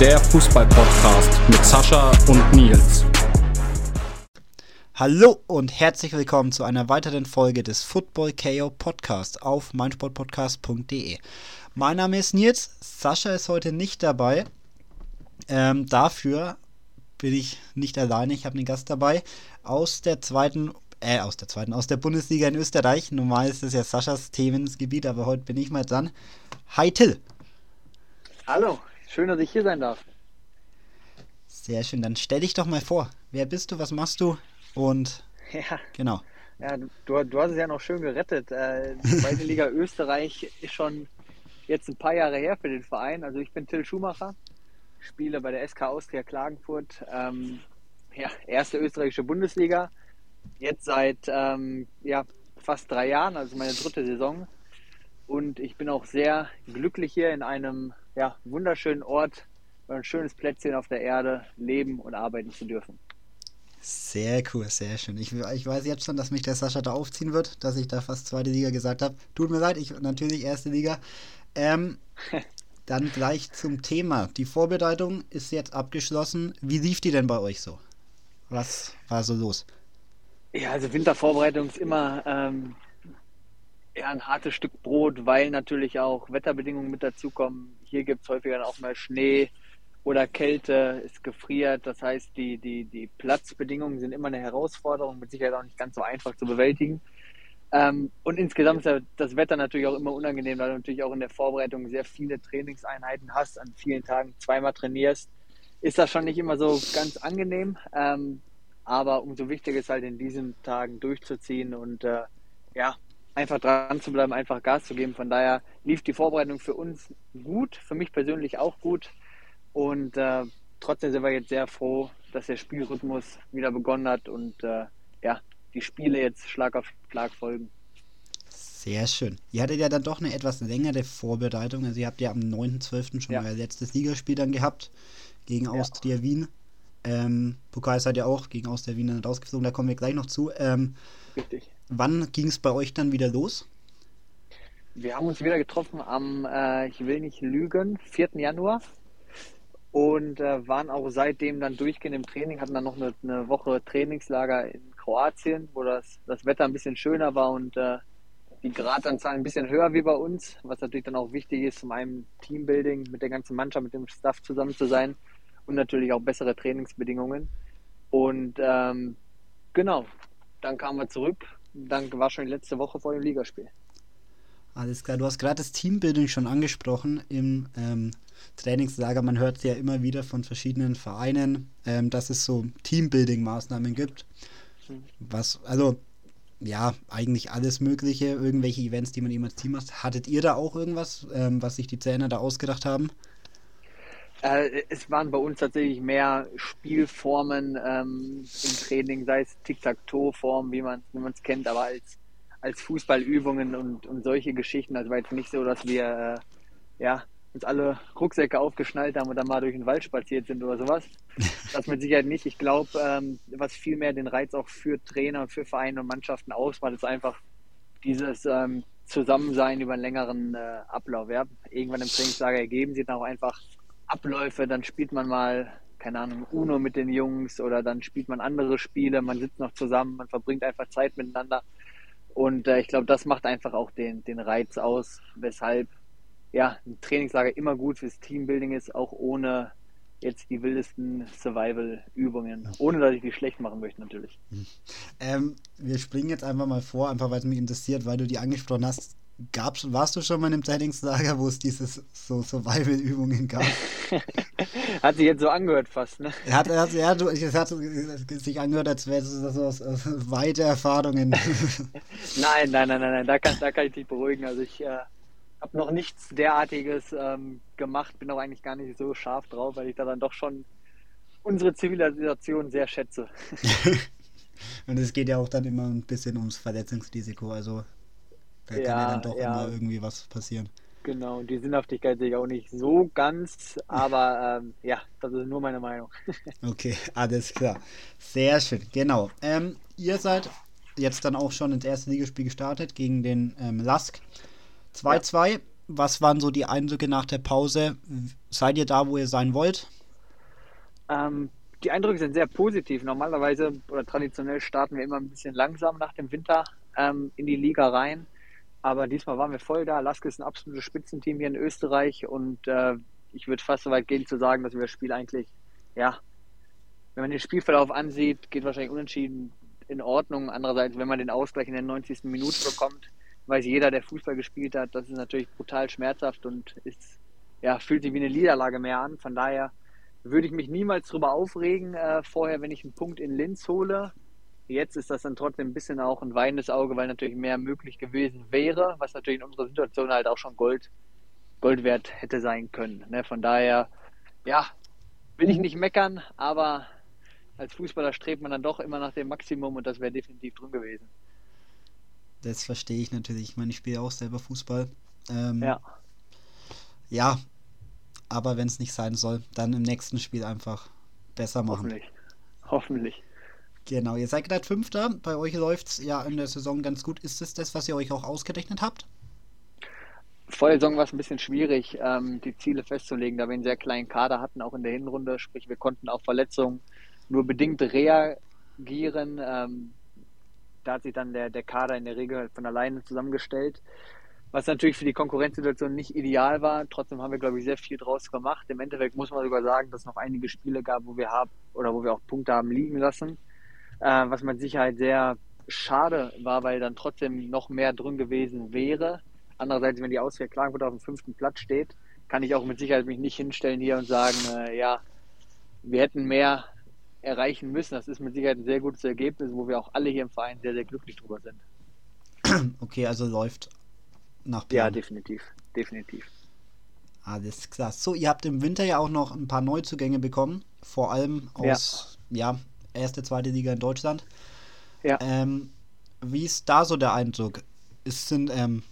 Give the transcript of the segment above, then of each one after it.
Der Fußball-Podcast mit Sascha und Nils. Hallo und herzlich willkommen zu einer weiteren Folge des Football KO Podcast auf meinsportpodcast.de. Mein Name ist Nils, Sascha ist heute nicht dabei. Ähm, dafür bin ich nicht alleine, ich habe einen Gast dabei aus der zweiten äh, aus der zweiten, aus der Bundesliga in Österreich. Normal ist es ja Saschas Themengebiet, aber heute bin ich mal dran. Hi Till. Hallo, schön, dass ich hier sein darf. Sehr schön, dann stell dich doch mal vor. Wer bist du, was machst du? Und ja. genau. Ja, du, du hast es ja noch schön gerettet. Äh, die zweite Liga Österreich ist schon jetzt ein paar Jahre her für den Verein. Also ich bin Till Schumacher, spiele bei der SK Austria Klagenfurt. Ähm, ja, erste österreichische Bundesliga. Jetzt seit ähm, ja, fast drei Jahren, also meine dritte Saison. Und ich bin auch sehr glücklich hier in einem ja, wunderschönen Ort, ein schönes Plätzchen auf der Erde leben und arbeiten zu dürfen. Sehr cool, sehr schön. Ich, ich weiß jetzt schon, dass mich der Sascha da aufziehen wird, dass ich da fast zweite Liga gesagt habe. Tut mir leid, ich natürlich erste Liga. Ähm, dann gleich zum Thema. Die Vorbereitung ist jetzt abgeschlossen. Wie lief die denn bei euch so? Was war so los? Ja, also Wintervorbereitung ist immer ähm, ja, ein hartes Stück Brot, weil natürlich auch Wetterbedingungen mit dazukommen. Hier gibt es häufiger auch mal Schnee oder Kälte, es gefriert. Das heißt, die, die, die Platzbedingungen sind immer eine Herausforderung, mit Sicherheit auch nicht ganz so einfach zu bewältigen. Ähm, und insgesamt ist das Wetter natürlich auch immer unangenehm, weil du natürlich auch in der Vorbereitung sehr viele Trainingseinheiten hast, an vielen Tagen zweimal trainierst. Ist das schon nicht immer so ganz angenehm, ähm, aber umso wichtiger ist halt in diesen Tagen durchzuziehen und äh, ja, einfach dran zu bleiben, einfach Gas zu geben. Von daher lief die Vorbereitung für uns gut, für mich persönlich auch gut. Und äh, trotzdem sind wir jetzt sehr froh, dass der Spielrhythmus wieder begonnen hat und äh, ja, die Spiele jetzt Schlag auf Schlag folgen. Sehr schön. Ihr hattet ja dann doch eine etwas längere Vorbereitung. Also ihr habt ja am 9.12. schon ja. euer letztes Ligaspiel dann gehabt gegen Austria ja. Wien. Ähm, Pokal seid ihr auch gegen Austria Wien dann rausgeflogen, da kommen wir gleich noch zu. Ähm, Richtig. Wann ging es bei euch dann wieder los? Wir haben uns wieder getroffen am, äh, ich will nicht lügen, 4. Januar und äh, waren auch seitdem dann durchgehend im Training, hatten dann noch eine, eine, Woche Trainingslager in Kroatien, wo das, das Wetter ein bisschen schöner war und äh, die Gradanzahl ein bisschen höher wie bei uns, was natürlich dann auch wichtig ist, zum einen Teambuilding mit der ganzen Mannschaft, mit dem Staff zusammen zu sein und natürlich auch bessere Trainingsbedingungen. Und ähm, genau, dann kamen wir zurück, dann war schon die letzte Woche vor dem Ligaspiel. Alles klar, du hast gerade das Teambuilding schon angesprochen im ähm, Trainingslager. Man hört ja immer wieder von verschiedenen Vereinen, ähm, dass es so Teambuilding-Maßnahmen gibt. Mhm. Was, also, ja, eigentlich alles Mögliche, irgendwelche Events, die man eben als Team macht. Hattet ihr da auch irgendwas, ähm, was sich die Trainer da ausgedacht haben? Äh, es waren bei uns tatsächlich mehr Spielformen ähm, im Training, sei es Tic-Tac-Toe-Form, wie man es kennt, aber als als Fußballübungen und, und solche Geschichten. Also war jetzt nicht so, dass wir äh, ja, uns alle Rucksäcke aufgeschnallt haben und dann mal durch den Wald spaziert sind oder sowas. Das mit Sicherheit nicht. Ich glaube, ähm, was viel mehr den Reiz auch für Trainer, für Vereine und Mannschaften ausmacht, ist einfach dieses ähm, Zusammensein über einen längeren äh, Ablauf. Ja? Irgendwann im Trainingslager ergeben sich dann auch einfach Abläufe, dann spielt man mal, keine Ahnung, Uno mit den Jungs oder dann spielt man andere Spiele, man sitzt noch zusammen, man verbringt einfach Zeit miteinander. Und äh, ich glaube, das macht einfach auch den, den Reiz aus, weshalb ja, ein Trainingslager immer gut fürs Teambuilding ist, auch ohne jetzt die wildesten Survival-Übungen, ohne dass ich die schlecht machen möchte natürlich. Mhm. Ähm, wir springen jetzt einfach mal vor, einfach weil es mich interessiert, weil du die angesprochen hast. Gab's, warst du schon mal in einem Trainingslager, wo es diese so Survival-Übungen gab? hat sich jetzt so angehört fast, ne? Hat, hat, ja, du, es hat sich angehört, als wäre es so aus, aus weite Erfahrungen. nein, nein, nein, nein, nein, da kann, da kann ich dich beruhigen. Also ich äh, habe noch nichts derartiges ähm, gemacht, bin auch eigentlich gar nicht so scharf drauf, weil ich da dann doch schon unsere Zivilisation sehr schätze. Und es geht ja auch dann immer ein bisschen ums Verletzungsrisiko, also da ja, kann ja dann doch ja. immer irgendwie was passieren. Genau, die Sinnhaftigkeit sehe ich auch nicht so ganz, aber ähm, ja, das ist nur meine Meinung. okay, alles klar. Sehr schön, genau. Ähm, ihr seid jetzt dann auch schon ins erste Ligaspiel gestartet gegen den ähm, Lask. 2-2. Ja. was waren so die Eindrücke nach der Pause? Seid ihr da, wo ihr sein wollt? Ähm, die Eindrücke sind sehr positiv. Normalerweise oder traditionell starten wir immer ein bisschen langsam nach dem Winter ähm, in die Liga rein. Aber diesmal waren wir voll da. Laske ist ein absolutes Spitzenteam hier in Österreich und äh, ich würde fast so weit gehen zu sagen, dass wir das Spiel eigentlich, ja, wenn man den Spielverlauf ansieht, geht wahrscheinlich unentschieden in Ordnung. Andererseits, wenn man den Ausgleich in der 90. Minute bekommt, weiß jeder, der Fußball gespielt hat, das ist natürlich brutal schmerzhaft und ist, ja, fühlt sich wie eine Niederlage mehr an. Von daher würde ich mich niemals darüber aufregen, äh, vorher, wenn ich einen Punkt in Linz hole. Jetzt ist das dann trotzdem ein bisschen auch ein weinendes Auge, weil natürlich mehr möglich gewesen wäre, was natürlich in unserer Situation halt auch schon Gold, Gold wert hätte sein können. Ne? Von daher, ja, will ich nicht meckern, aber als Fußballer strebt man dann doch immer nach dem Maximum und das wäre definitiv drin gewesen. Das verstehe ich natürlich. Ich meine, ich spiele auch selber Fußball. Ähm, ja. Ja, aber wenn es nicht sein soll, dann im nächsten Spiel einfach besser machen. Hoffentlich. Hoffentlich. Genau, ihr seid gerade Fünfter. Bei euch läuft es ja in der Saison ganz gut. Ist es das, was ihr euch auch ausgerechnet habt? Vor der Saison war es ein bisschen schwierig, ähm, die Ziele festzulegen, da wir einen sehr kleinen Kader hatten, auch in der Hinrunde. Sprich, wir konnten auf Verletzungen nur bedingt reagieren. Ähm, da hat sich dann der, der Kader in der Regel von alleine zusammengestellt was natürlich für die Konkurrenzsituation nicht ideal war. Trotzdem haben wir, glaube ich, sehr viel draus gemacht. Im Endeffekt muss man sogar sagen, dass es noch einige Spiele gab, wo wir haben oder wo wir auch Punkte haben liegen lassen, äh, was mit Sicherheit sehr schade war, weil dann trotzdem noch mehr drin gewesen wäre. Andererseits, wenn die Auswehr Klagenfurt auf dem fünften Platz steht, kann ich auch mit Sicherheit mich nicht hinstellen hier und sagen, äh, ja, wir hätten mehr erreichen müssen. Das ist mit Sicherheit ein sehr gutes Ergebnis, wo wir auch alle hier im Verein sehr, sehr glücklich drüber sind. Okay, also läuft nach Plan. Ja, definitiv. Definitiv. Alles klar. So, ihr habt im Winter ja auch noch ein paar Neuzugänge bekommen. Vor allem aus, ja, ja erste, zweite Liga in Deutschland. Ja. Ähm, wie ist da so der Eindruck? Es sind, ähm,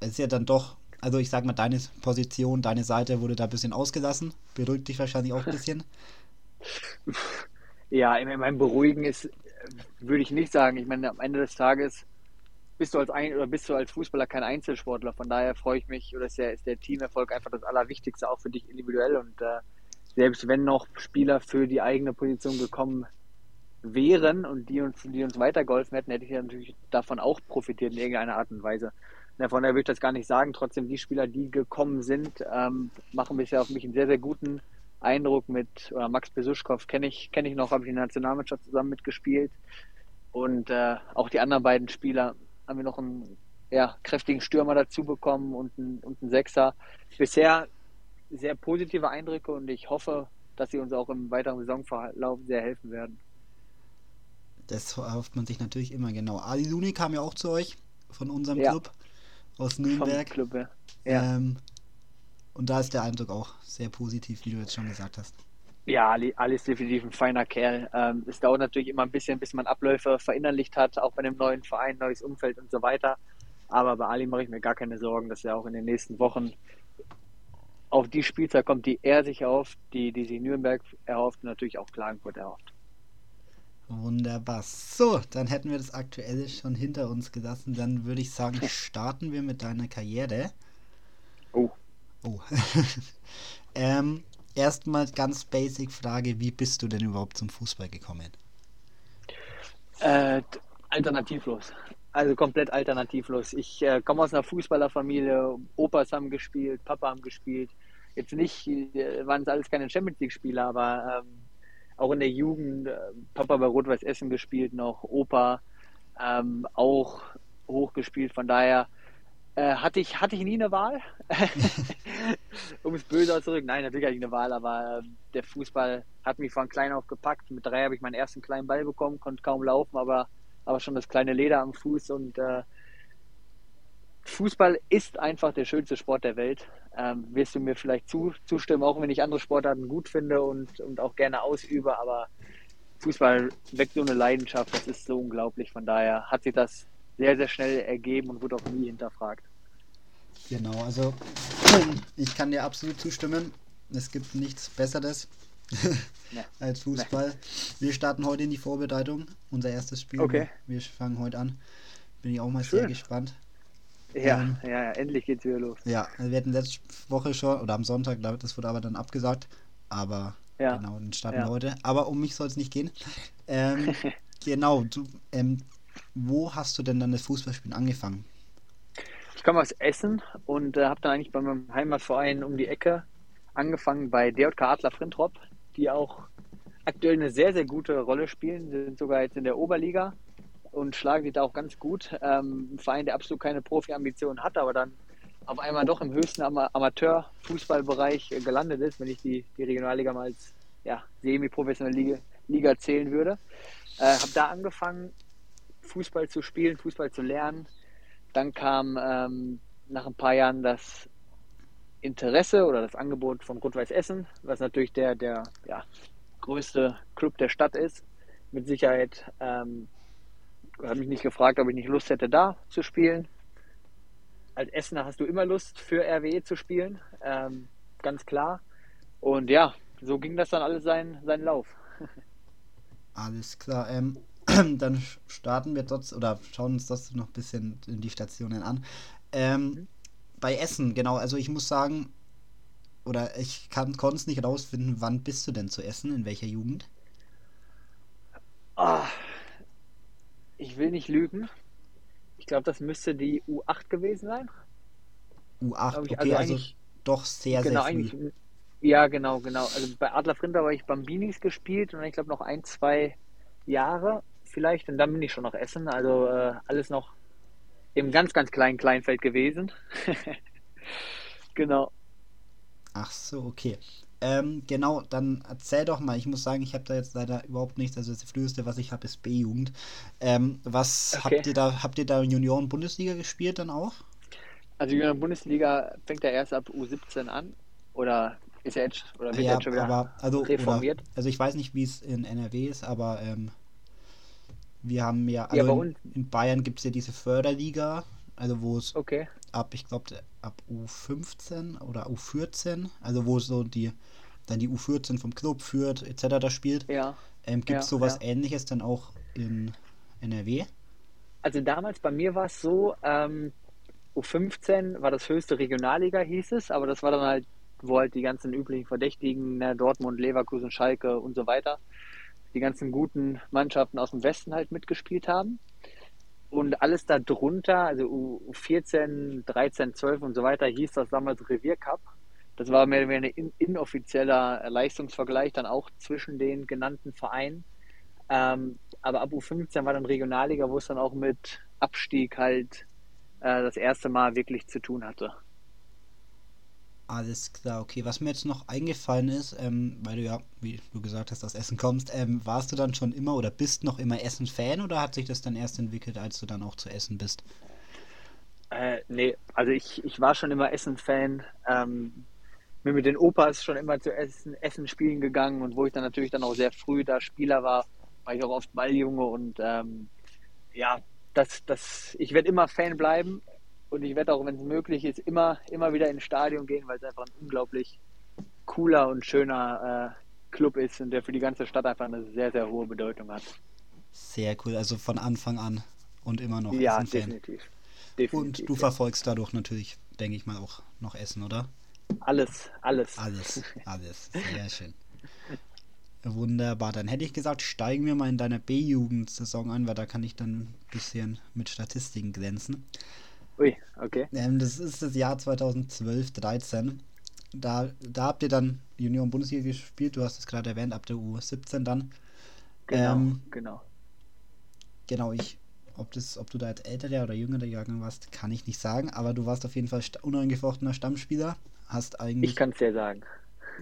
es ist ja dann doch, also ich sag mal, deine Position, deine Seite wurde da ein bisschen ausgelassen. Beruhigt dich wahrscheinlich auch ein bisschen. Ja, ich meine, beruhigen ist, würde ich nicht sagen. Ich meine, am Ende des Tages bist du als ein oder bist du als Fußballer kein Einzelsportler. Von daher freue ich mich, oder ist der, ist der Teamerfolg einfach das Allerwichtigste auch für dich individuell. Und äh, selbst wenn noch Spieler für die eigene Position gekommen wären und die uns, die uns weitergeholfen hätten, hätte ich ja natürlich davon auch profitiert in irgendeiner Art und Weise. Ja, von daher würde ich das gar nicht sagen. Trotzdem, die Spieler, die gekommen sind, ähm, machen bisher auf mich einen sehr, sehr guten Eindruck mit, oder Max Besuschkow kenne ich, kenne ich noch, habe ich in der Nationalmannschaft zusammen mitgespielt. Und äh, auch die anderen beiden Spieler haben wir noch einen ja, kräftigen Stürmer dazu bekommen und einen, und einen Sechser. Bisher sehr positive Eindrücke und ich hoffe, dass sie uns auch im weiteren Saisonverlauf sehr helfen werden. Das hofft man sich natürlich immer genau. Ali Luni kam ja auch zu euch von unserem ja. Club aus Nürnberg. Club, ja. ja. Ähm, und da ist der Eindruck auch sehr positiv, wie du jetzt schon gesagt hast. Ja, Ali, Ali ist definitiv ein feiner Kerl. Ähm, es dauert natürlich immer ein bisschen, bis man Abläufe verinnerlicht hat, auch bei einem neuen Verein, neues Umfeld und so weiter. Aber bei Ali mache ich mir gar keine Sorgen, dass er auch in den nächsten Wochen auf die Spielzeit kommt, die er sich erhofft, die, die sich Nürnberg erhofft und natürlich auch Klagenfurt erhofft. Wunderbar. So, dann hätten wir das Aktuelle schon hinter uns gelassen. Dann würde ich sagen, starten wir mit deiner Karriere. Oh. Oh. ähm, erstmal ganz basic Frage, wie bist du denn überhaupt zum Fußball gekommen? Äh, alternativlos. Also komplett alternativlos. Ich äh, komme aus einer Fußballerfamilie, Opas haben gespielt, Papa haben gespielt. Jetzt nicht, äh, waren es alles keine Champions League-Spieler, aber ähm, auch in der Jugend, äh, Papa bei Rot-Weiß Essen gespielt noch, Opa ähm, auch hochgespielt. Von daher äh, hatte, ich, hatte ich nie eine Wahl, um es böse auszudrücken. Nein, natürlich hatte ich eine Wahl, aber äh, der Fußball hat mich von klein auf gepackt. Mit drei habe ich meinen ersten kleinen Ball bekommen, konnte kaum laufen, aber, aber schon das kleine Leder am Fuß. Und äh, Fußball ist einfach der schönste Sport der Welt. Ähm, wirst du mir vielleicht zu, zustimmen, auch wenn ich andere Sportarten gut finde und, und auch gerne ausübe, aber Fußball weckt so eine Leidenschaft, das ist so unglaublich. Von daher hat sich das sehr, sehr schnell ergeben und wurde auch nie hinterfragt. Genau, also ich kann dir absolut zustimmen. Es gibt nichts Besseres nee. als Fußball. Nee. Wir starten heute in die Vorbereitung, unser erstes Spiel. Okay. Wir fangen heute an. Bin ich auch mal Schön. sehr gespannt. Ja, ähm, ja, ja, endlich geht's wieder los. Ja, wir hatten letzte Woche schon, oder am Sonntag, das wurde aber dann abgesagt. Aber ja. genau, dann starten ja. heute. Aber um mich soll es nicht gehen. Ähm, genau, du, ähm, wo hast du denn dann das Fußballspielen angefangen? Ich komme aus Essen und äh, habe dann eigentlich bei meinem Heimatverein um die Ecke angefangen bei DJK Adler Frintrop, die auch aktuell eine sehr, sehr gute Rolle spielen. Sie sind sogar jetzt in der Oberliga und schlagen die da auch ganz gut. Ähm, ein Verein, der absolut keine Profi-Ambitionen hat, aber dann auf einmal doch im höchsten Am Amateur-Fußballbereich gelandet ist, wenn ich die, die Regionalliga mal als ja, semi-professionelle Liga, Liga zählen würde. Äh, habe da angefangen, Fußball zu spielen, Fußball zu lernen. Dann kam ähm, nach ein paar Jahren das Interesse oder das Angebot von Rot-Weiß Essen, was natürlich der, der ja, größte Club der Stadt ist. Mit Sicherheit ähm, habe mich nicht gefragt, ob ich nicht Lust hätte, da zu spielen. Als Essener hast du immer Lust, für RWE zu spielen, ähm, ganz klar. Und ja, so ging das dann alles seinen, seinen Lauf. Alles klar. Ähm, dann starten wir dort oder schauen uns das noch ein bisschen in die Stationen an. Ähm, mhm. Bei Essen, genau, also ich muss sagen, oder ich konnte es nicht rausfinden, wann bist du denn zu Essen, in welcher Jugend? Oh, ich will nicht lügen. Ich glaube, das müsste die U8 gewesen sein. U8, ich, okay, also, also doch sehr, genau, sehr früh. Ja, genau, genau. Also bei Adler Frinter war ich Bambinis gespielt und ich glaube noch ein, zwei Jahre vielleicht und dann bin ich schon noch Essen. Also äh, alles noch im ganz, ganz kleinen Kleinfeld gewesen. genau. Ach so, okay. Ähm, genau, dann erzähl doch mal. Ich muss sagen, ich habe da jetzt leider überhaupt nichts. Also das Früheste, was ich habe, ist B-Jugend. Ähm, was okay. habt ihr da? Habt ihr da Junioren-Bundesliga gespielt dann auch? Also Junioren-Bundesliga fängt ja erst ab U17 an. Oder ist ja jetzt, oder wird ja, jetzt schon wieder aber, also, reformiert? Oder, also ich weiß nicht, wie es in NRW ist, aber ähm, wir haben ja, also ja, in, in, Bayern gibt es ja diese Förderliga, also wo es okay. ab, ich glaube, ab U15 oder U14, also wo so die dann die U14 vom Club führt, etc. da spielt. Ja. Ähm, gibt es ja, sowas ja. ähnliches dann auch in NRW? Also damals bei mir war es so, ähm, U15 war das höchste Regionalliga, hieß es, aber das war dann halt, wo halt die ganzen üblichen Verdächtigen, ne, Dortmund, Leverkusen, Schalke und so weiter, die ganzen guten Mannschaften aus dem Westen halt mitgespielt haben. Und alles darunter, also U14, 13, 12 und so weiter, hieß das damals Reviercup. Das war mehr oder weniger ein inoffizieller Leistungsvergleich dann auch zwischen den genannten Vereinen. Ähm, aber ab U15 war dann Regionalliga, wo es dann auch mit Abstieg halt äh, das erste Mal wirklich zu tun hatte. Alles klar, okay. Was mir jetzt noch eingefallen ist, ähm, weil du ja, wie du gesagt hast, aus Essen kommst, ähm, warst du dann schon immer oder bist noch immer Essen-Fan oder hat sich das dann erst entwickelt, als du dann auch zu Essen bist? Äh, nee, also ich, ich war schon immer Essen-Fan. Ähm, bin mit den Opas schon immer zu Essen, Essen spielen gegangen und wo ich dann natürlich dann auch sehr früh da Spieler war, war ich auch oft Balljunge und ähm, ja, das, das, ich werde immer Fan bleiben und ich werde auch, wenn es möglich ist, immer, immer wieder ins Stadion gehen, weil es einfach ein unglaublich cooler und schöner äh, Club ist und der für die ganze Stadt einfach eine sehr, sehr hohe Bedeutung hat. Sehr cool, also von Anfang an und immer noch ja, definitiv. definitiv. Und du ja. verfolgst dadurch natürlich, denke ich mal, auch noch Essen, oder? Alles, alles. Alles, alles. Sehr schön. Wunderbar. Dann hätte ich gesagt, steigen wir mal in deiner B-Jugend-Saison ein, weil da kann ich dann ein bisschen mit Statistiken glänzen. Ui, okay. Ähm, das ist das Jahr 2012, 13. Da, da habt ihr dann Junioren Bundesliga gespielt, du hast es gerade erwähnt, ab der U17 dann. Genau, ähm, genau. Genau, ich, ob, das, ob du da als älterer oder jüngerer Jahrgang warst, kann ich nicht sagen, aber du warst auf jeden Fall unangefochtener Stammspieler. Hast eigentlich. Ich kann es dir sagen.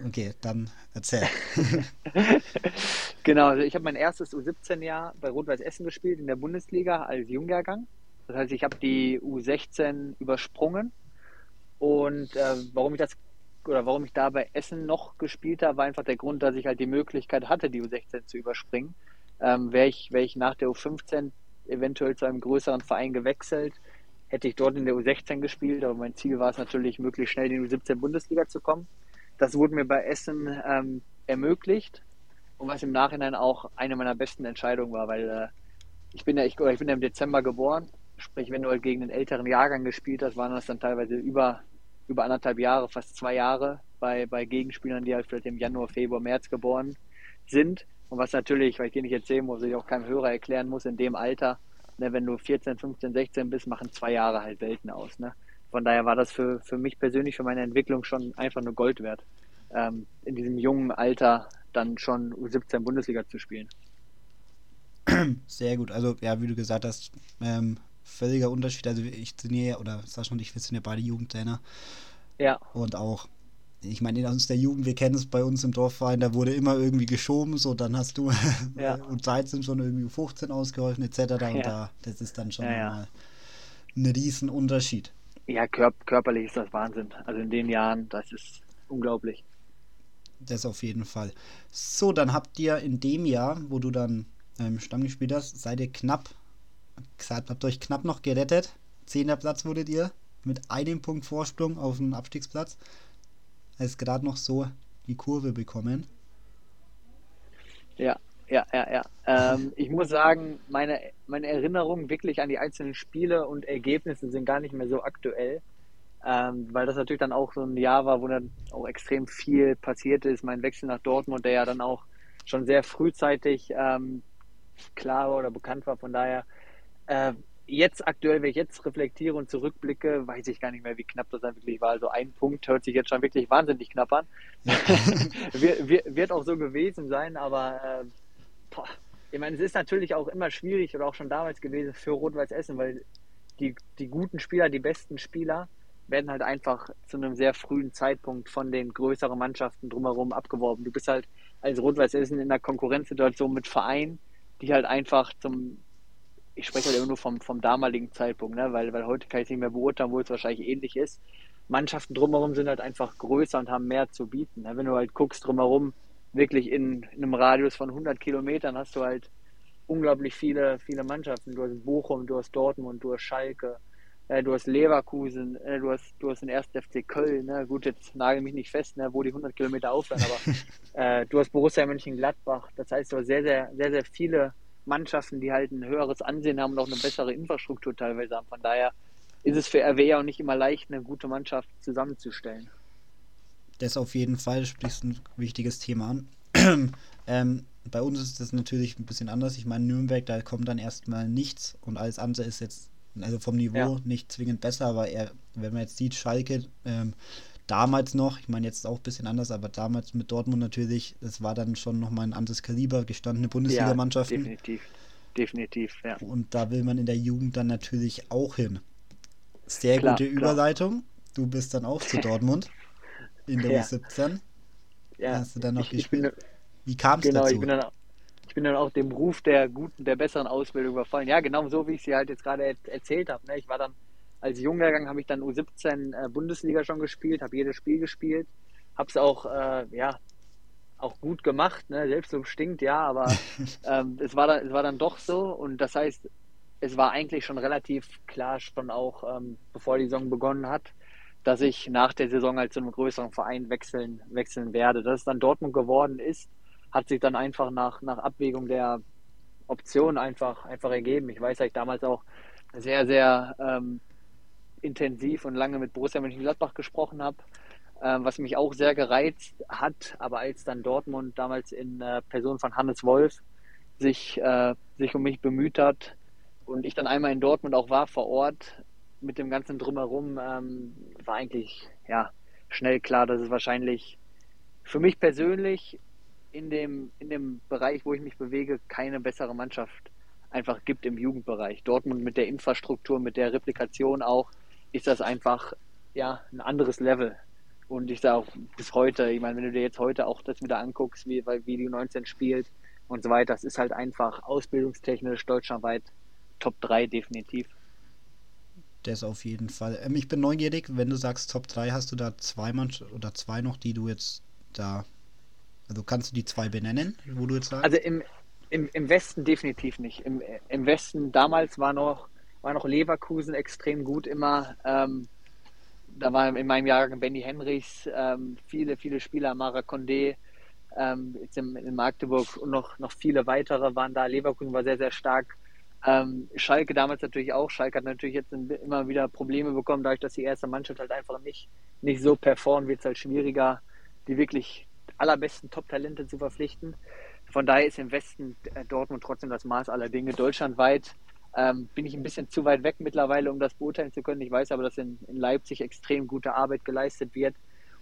Okay, dann erzähl. genau, also ich habe mein erstes U17-Jahr bei Rot-Weiß Essen gespielt in der Bundesliga als Jungjahrgang. Das heißt, ich habe die U16 übersprungen. Und äh, warum ich das oder warum ich da bei Essen noch gespielt habe, war einfach der Grund, dass ich halt die Möglichkeit hatte, die U16 zu überspringen. Ähm, Wäre ich, wär ich nach der U15 eventuell zu einem größeren Verein gewechselt, hätte ich dort in der U16 gespielt, aber mein Ziel war es natürlich, möglichst schnell in die U17 Bundesliga zu kommen. Das wurde mir bei Essen ähm, ermöglicht und was im Nachhinein auch eine meiner besten Entscheidungen war, weil äh, ich bin ja ich, ich bin ja im Dezember geboren Sprich, wenn du halt gegen einen älteren Jahrgang gespielt hast, waren das dann teilweise über, über anderthalb Jahre, fast zwei Jahre bei, bei Gegenspielern, die halt vielleicht im Januar, Februar, März geboren sind. Und was natürlich, weil ich dir nicht erzählen muss, ich auch keinem Hörer erklären muss, in dem Alter, ne, wenn du 14, 15, 16 bist, machen zwei Jahre halt Welten aus. Ne? Von daher war das für, für mich persönlich, für meine Entwicklung schon einfach nur Gold wert, ähm, in diesem jungen Alter dann schon U17 Bundesliga zu spielen. Sehr gut. Also, ja, wie du gesagt hast, ähm, völliger Unterschied. Also, ich trainiere, oder Sascha und ich, wir sind ja beide Jugendtrainer. Ja. Und auch ich meine, aus der Jugend, wir kennen es bei uns im Dorfverein, da wurde immer irgendwie geschoben, so dann hast du ja. und 13 schon irgendwie 15 ausgeholfen etc. Und ja. da, das ist dann schon ja, ja. ein Riesenunterschied. Ja, kör körperlich ist das Wahnsinn. Also in den Jahren, das ist unglaublich. Das auf jeden Fall. So, dann habt ihr in dem Jahr, wo du dann ähm, Stamm gespielt hast, seid ihr knapp, gesagt, habt euch knapp noch gerettet. Zehner Platz wurdet ihr mit einem Punkt Vorsprung auf den Abstiegsplatz als gerade noch so die Kurve bekommen. Ja, ja, ja, ja. Ähm, ich muss sagen, meine, meine Erinnerungen wirklich an die einzelnen Spiele und Ergebnisse sind gar nicht mehr so aktuell, ähm, weil das natürlich dann auch so ein Jahr war, wo dann auch extrem viel passiert ist. Mein Wechsel nach Dortmund, der ja dann auch schon sehr frühzeitig ähm, klar war oder bekannt war. Von daher äh, jetzt aktuell, wenn ich jetzt reflektiere und zurückblicke, weiß ich gar nicht mehr, wie knapp das dann wirklich war. Also ein Punkt hört sich jetzt schon wirklich wahnsinnig knapp an. wird, wird, auch so gewesen sein, aber äh, boah, ich meine, es ist natürlich auch immer schwierig oder auch schon damals gewesen für Rot-Weiß Essen, weil die, die guten Spieler, die besten Spieler werden halt einfach zu einem sehr frühen Zeitpunkt von den größeren Mannschaften drumherum abgeworben. Du bist halt als Rot-Weiß Essen in einer Konkurrenzsituation mit Vereinen, die halt einfach zum ich spreche halt immer nur vom, vom damaligen Zeitpunkt, ne? weil, weil heute kann ich es nicht mehr beurteilen, wo es wahrscheinlich ähnlich ist. Mannschaften drumherum sind halt einfach größer und haben mehr zu bieten. Ne? Wenn du halt guckst drumherum, wirklich in, in, einem Radius von 100 Kilometern hast du halt unglaublich viele, viele Mannschaften. Du hast Bochum, du hast Dortmund, du hast Schalke, äh, du hast Leverkusen, äh, du, hast, du hast den 1. FC Köln. Ne? Gut, jetzt nagel mich nicht fest, ne, wo die 100 Kilometer aufhören, aber äh, du hast Borussia Mönchengladbach. Das heißt, du hast sehr, sehr, sehr, sehr viele Mannschaften, die halt ein höheres Ansehen haben und auch eine bessere Infrastruktur teilweise haben. Von daher ist es für RW auch nicht immer leicht, eine gute Mannschaft zusammenzustellen. Das auf jeden Fall sprichst ein wichtiges Thema an. ähm, bei uns ist das natürlich ein bisschen anders. Ich meine, Nürnberg, da kommt dann erstmal nichts und alles andere ist jetzt, also vom Niveau ja. nicht zwingend besser, aber eher, wenn man jetzt sieht, Schalke, ähm, damals noch, ich meine jetzt auch ein bisschen anders, aber damals mit Dortmund natürlich, das war dann schon nochmal ein anderes Kaliber, gestandene Bundesligamannschaften. Ja, definitiv, definitiv, ja. Und da will man in der Jugend dann natürlich auch hin. Sehr klar, gute Überleitung. Du bist dann auch zu Dortmund in der ja. U17. Ja. Hast du dann noch ich, gespielt? Ich bin, Wie kam es genau, dazu? Ich bin, dann, ich bin dann auch dem Ruf der guten, der besseren Ausbildung überfallen. Ja, genau so, wie ich sie halt jetzt gerade erzählt habe. Ne? Ich war dann als Junglehrgang habe ich dann U17 äh, Bundesliga schon gespielt, habe jedes Spiel gespielt, habe es auch, äh, ja, auch gut gemacht, ne? selbst so stinkt, ja, aber ähm, es, war dann, es war dann doch so und das heißt, es war eigentlich schon relativ klar, schon auch ähm, bevor die Saison begonnen hat, dass ich nach der Saison halt zu einem größeren Verein wechseln, wechseln werde. Dass es dann Dortmund geworden ist, hat sich dann einfach nach, nach Abwägung der Optionen einfach, einfach ergeben. Ich weiß, dass ich damals auch sehr, sehr ähm, intensiv und lange mit Borussia Mönchengladbach gesprochen habe, äh, was mich auch sehr gereizt hat. Aber als dann Dortmund damals in äh, Person von Hannes Wolf sich, äh, sich um mich bemüht hat und ich dann einmal in Dortmund auch war vor Ort mit dem ganzen Drumherum, ähm, war eigentlich ja, schnell klar, dass es wahrscheinlich für mich persönlich in dem, in dem Bereich, wo ich mich bewege, keine bessere Mannschaft einfach gibt im Jugendbereich. Dortmund mit der Infrastruktur, mit der Replikation auch, ist das einfach ja ein anderes Level. Und ich sage auch bis heute, ich meine, wenn du dir jetzt heute auch das wieder anguckst, wie, wie die 19 spielt und so weiter, das ist halt einfach ausbildungstechnisch deutschlandweit Top 3 definitiv. Das auf jeden Fall. Ähm, ich bin neugierig, wenn du sagst Top 3, hast du da zwei Manch oder zwei noch, die du jetzt da. Also kannst du die zwei benennen, wo du jetzt sagst? Also im, im, im Westen definitiv nicht. Im, Im Westen damals war noch war noch Leverkusen extrem gut immer. Ähm, da war in meinem Jahrgang Benny Henrichs, ähm, viele, viele Spieler, Mara Condé, ähm, jetzt in, in, Magdeburg und noch, noch viele weitere waren da. Leverkusen war sehr, sehr stark. Ähm, Schalke damals natürlich auch. Schalke hat natürlich jetzt immer wieder Probleme bekommen, dadurch, dass die erste Mannschaft halt einfach nicht, nicht so performt, wird es halt schwieriger, die wirklich allerbesten Top-Talente zu verpflichten. Von daher ist im Westen äh, Dortmund trotzdem das Maß aller Dinge. Deutschlandweit ähm, bin ich ein bisschen zu weit weg mittlerweile, um das beurteilen zu können. Ich weiß aber, dass in, in Leipzig extrem gute Arbeit geleistet wird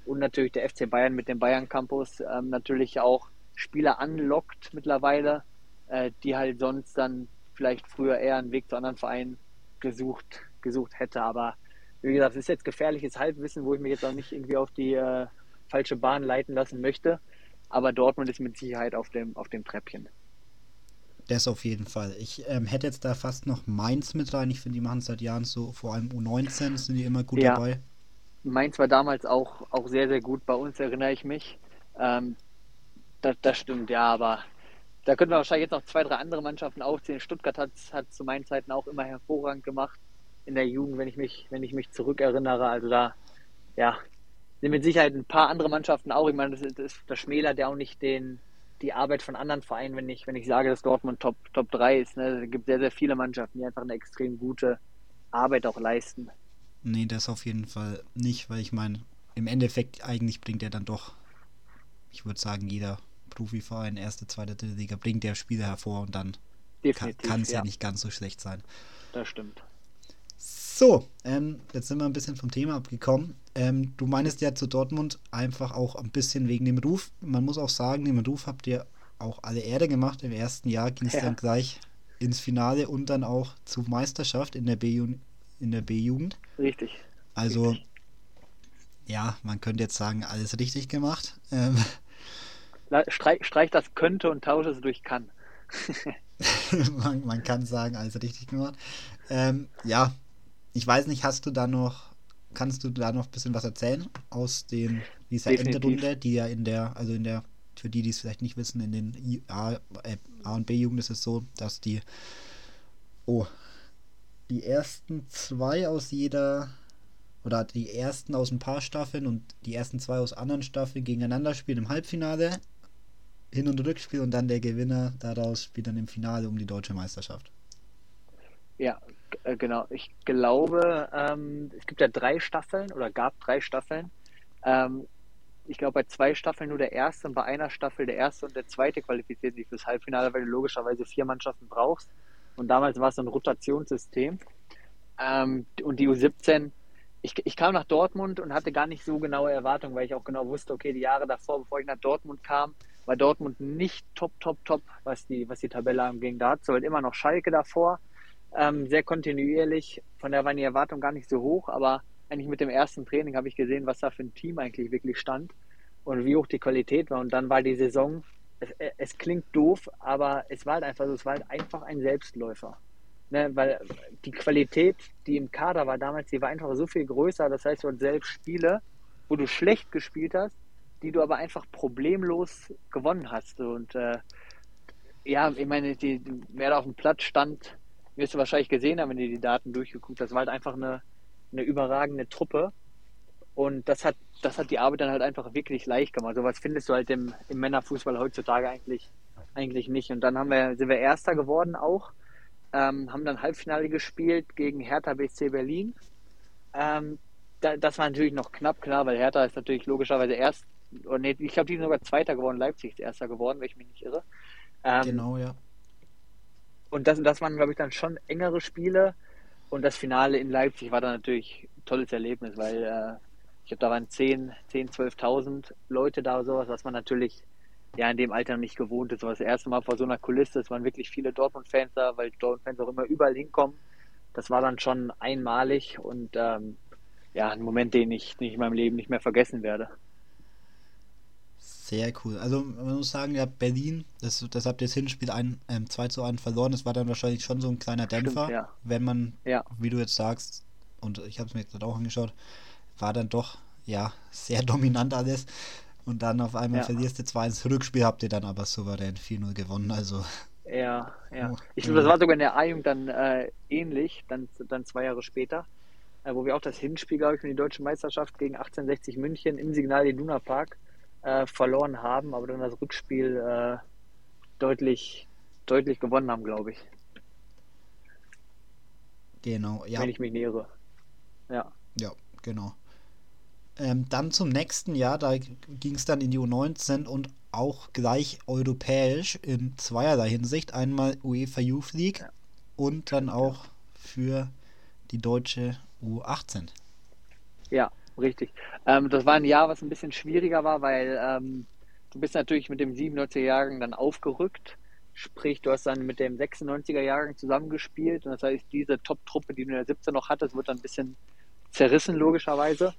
und natürlich der FC Bayern mit dem Bayern Campus ähm, natürlich auch Spieler anlockt mittlerweile, äh, die halt sonst dann vielleicht früher eher einen Weg zu anderen Vereinen gesucht, gesucht hätte. Aber wie gesagt, es ist jetzt gefährliches Halbwissen, wo ich mich jetzt auch nicht irgendwie auf die äh, falsche Bahn leiten lassen möchte. Aber Dortmund ist mit Sicherheit auf dem, auf dem Treppchen. Das auf jeden Fall. Ich ähm, hätte jetzt da fast noch Mainz mit rein. Ich finde, die machen es seit Jahren so, vor allem U19 sind die immer gut ja. dabei. Mainz war damals auch, auch sehr, sehr gut. Bei uns erinnere ich mich. Ähm, das, das stimmt, ja, aber da könnten wir wahrscheinlich jetzt noch zwei, drei andere Mannschaften aufzählen. Stuttgart hat es zu meinen Zeiten auch immer hervorragend gemacht in der Jugend, wenn ich mich, wenn ich mich zurückerinnere. Also da, ja, sind mit Sicherheit ein paar andere Mannschaften auch. Ich meine, das, das, das schmälert ja auch nicht den, die Arbeit von anderen Vereinen, wenn ich, wenn ich sage, dass Dortmund Top, Top 3 ist. Ne? Es gibt sehr, sehr viele Mannschaften, die einfach eine extrem gute Arbeit auch leisten. Nee, das auf jeden Fall nicht, weil ich meine, im Endeffekt eigentlich bringt er dann doch, ich würde sagen, jeder Profiverein, erste, zweite, dritte Liga, bringt der Spieler hervor und dann kann es ja. ja nicht ganz so schlecht sein. Das stimmt. So, ähm, jetzt sind wir ein bisschen vom Thema abgekommen. Ähm, du meinst ja zu Dortmund einfach auch ein bisschen wegen dem Ruf. Man muss auch sagen, dem Ruf habt ihr auch alle Erde gemacht. Im ersten Jahr ging es ja. dann gleich ins Finale und dann auch zur Meisterschaft in der B-Jugend. Richtig. Also, Richtig. ja, man könnte jetzt sagen, alles richtig gemacht. Ähm, Streich, streich das könnte und tausche es durch kann. man, man, kann sagen, alles richtig gemacht. Ähm, ja, ich weiß nicht, hast du da noch, kannst du da noch ein bisschen was erzählen aus den, dieser Definitiv. Endrunde, die ja in der, also in der, für die, die es vielleicht nicht wissen, in den A, äh, A und B-Jugend ist es so, dass die, oh, die ersten zwei aus jeder oder die ersten aus ein paar Staffeln und die ersten zwei aus anderen Staffeln gegeneinander spielen im Halbfinale hin- und Rückspiel und dann der Gewinner daraus spielt dann im Finale um die deutsche Meisterschaft. Ja, äh, genau. Ich glaube, ähm, es gibt ja drei Staffeln oder gab drei Staffeln. Ähm, ich glaube, bei zwei Staffeln nur der erste und bei einer Staffel der erste und der zweite qualifizieren sich fürs Halbfinale, weil du logischerweise vier Mannschaften brauchst. Und damals war es so ein Rotationssystem. Ähm, und die U17, ich, ich kam nach Dortmund und hatte gar nicht so genaue Erwartungen, weil ich auch genau wusste, okay, die Jahre davor, bevor ich nach Dortmund kam, war Dortmund nicht top, top, top, was die, was die Tabelle anging. Da hat es halt immer noch Schalke davor, ähm, sehr kontinuierlich. Von daher waren die Erwartungen gar nicht so hoch, aber eigentlich mit dem ersten Training habe ich gesehen, was da für ein Team eigentlich wirklich stand und wie hoch die Qualität war. Und dann war die Saison, es, es klingt doof, aber es war halt einfach so, es war halt einfach ein Selbstläufer. Ne, weil die Qualität, die im Kader war damals, die war einfach so viel größer. Das heißt, du hast selbst Spiele, wo du schlecht gespielt hast, die du aber einfach problemlos gewonnen hast. Und äh, ja, ich meine, die, wer da auf dem Platz stand, wirst du wahrscheinlich gesehen haben, wenn du die Daten durchgeguckt hast, war halt einfach eine, eine überragende Truppe. Und das hat, das hat die Arbeit dann halt einfach wirklich leicht gemacht. Sowas findest du halt im, im Männerfußball heutzutage eigentlich, eigentlich nicht. Und dann haben wir, sind wir Erster geworden auch, ähm, haben dann Halbfinale gespielt gegen Hertha BC Berlin. Ähm, da, das war natürlich noch knapp, klar, weil Hertha ist natürlich logischerweise erst oder nee, ich glaube, die sind sogar Zweiter geworden, Leipzig ist Erster geworden, wenn ich mich nicht irre. Ähm, genau, ja. Und das, das waren, glaube ich, dann schon engere Spiele. Und das Finale in Leipzig war dann natürlich ein tolles Erlebnis, weil äh, ich glaube, da waren 10, 10 12.000 Leute da sowas, was man natürlich ja in dem Alter nicht gewohnt ist. Das erste Mal vor so einer Kulisse, es waren wirklich viele Dortmund-Fans da, weil Dortmund-Fans auch immer überall hinkommen. Das war dann schon einmalig und ähm, ja, ein Moment, den ich, den ich in meinem Leben nicht mehr vergessen werde. Sehr cool. Also man muss sagen, ja, Berlin, das, das habt ihr das Hinspiel ein, ähm, 2 zu 1 verloren. Das war dann wahrscheinlich schon so ein kleiner Dämpfer, Stimmt, ja. wenn man, ja. wie du jetzt sagst, und ich habe es mir jetzt gerade auch angeschaut, war dann doch ja sehr dominant alles. Und dann auf einmal ja. verlierst du 2 ins Rückspiel, habt ihr dann aber souverän 4-0 gewonnen. Also. Ja, ja. Oh, ich glaube, das war sogar in der A-Jugend dann äh, ähnlich, dann, dann zwei Jahre später, äh, wo wir auch das Hinspiel, glaube ich, für die deutsche Meisterschaft gegen 1860 München im Signal Iduna Park äh, verloren haben, aber dann das Rückspiel äh, deutlich, deutlich gewonnen haben, glaube ich. Genau, ja. wenn ich mich nicht irre. Ja. Ja, genau. Ähm, dann zum nächsten Jahr, da ging es dann in die U19 und auch gleich europäisch in zweierlei Hinsicht. Einmal UEFA Youth League Ja. und dann auch für die deutsche U18. Ja, richtig. Ähm, das war ein Jahr, was ein bisschen schwieriger war, weil ähm, du bist natürlich mit dem 97er-Jahrgang dann aufgerückt. Sprich, du hast dann mit dem 96er-Jahrgang zusammengespielt. Und das heißt, diese Top-Truppe, die du in der 17 noch hattest, wird dann ein bisschen zerrissen, logischerweise.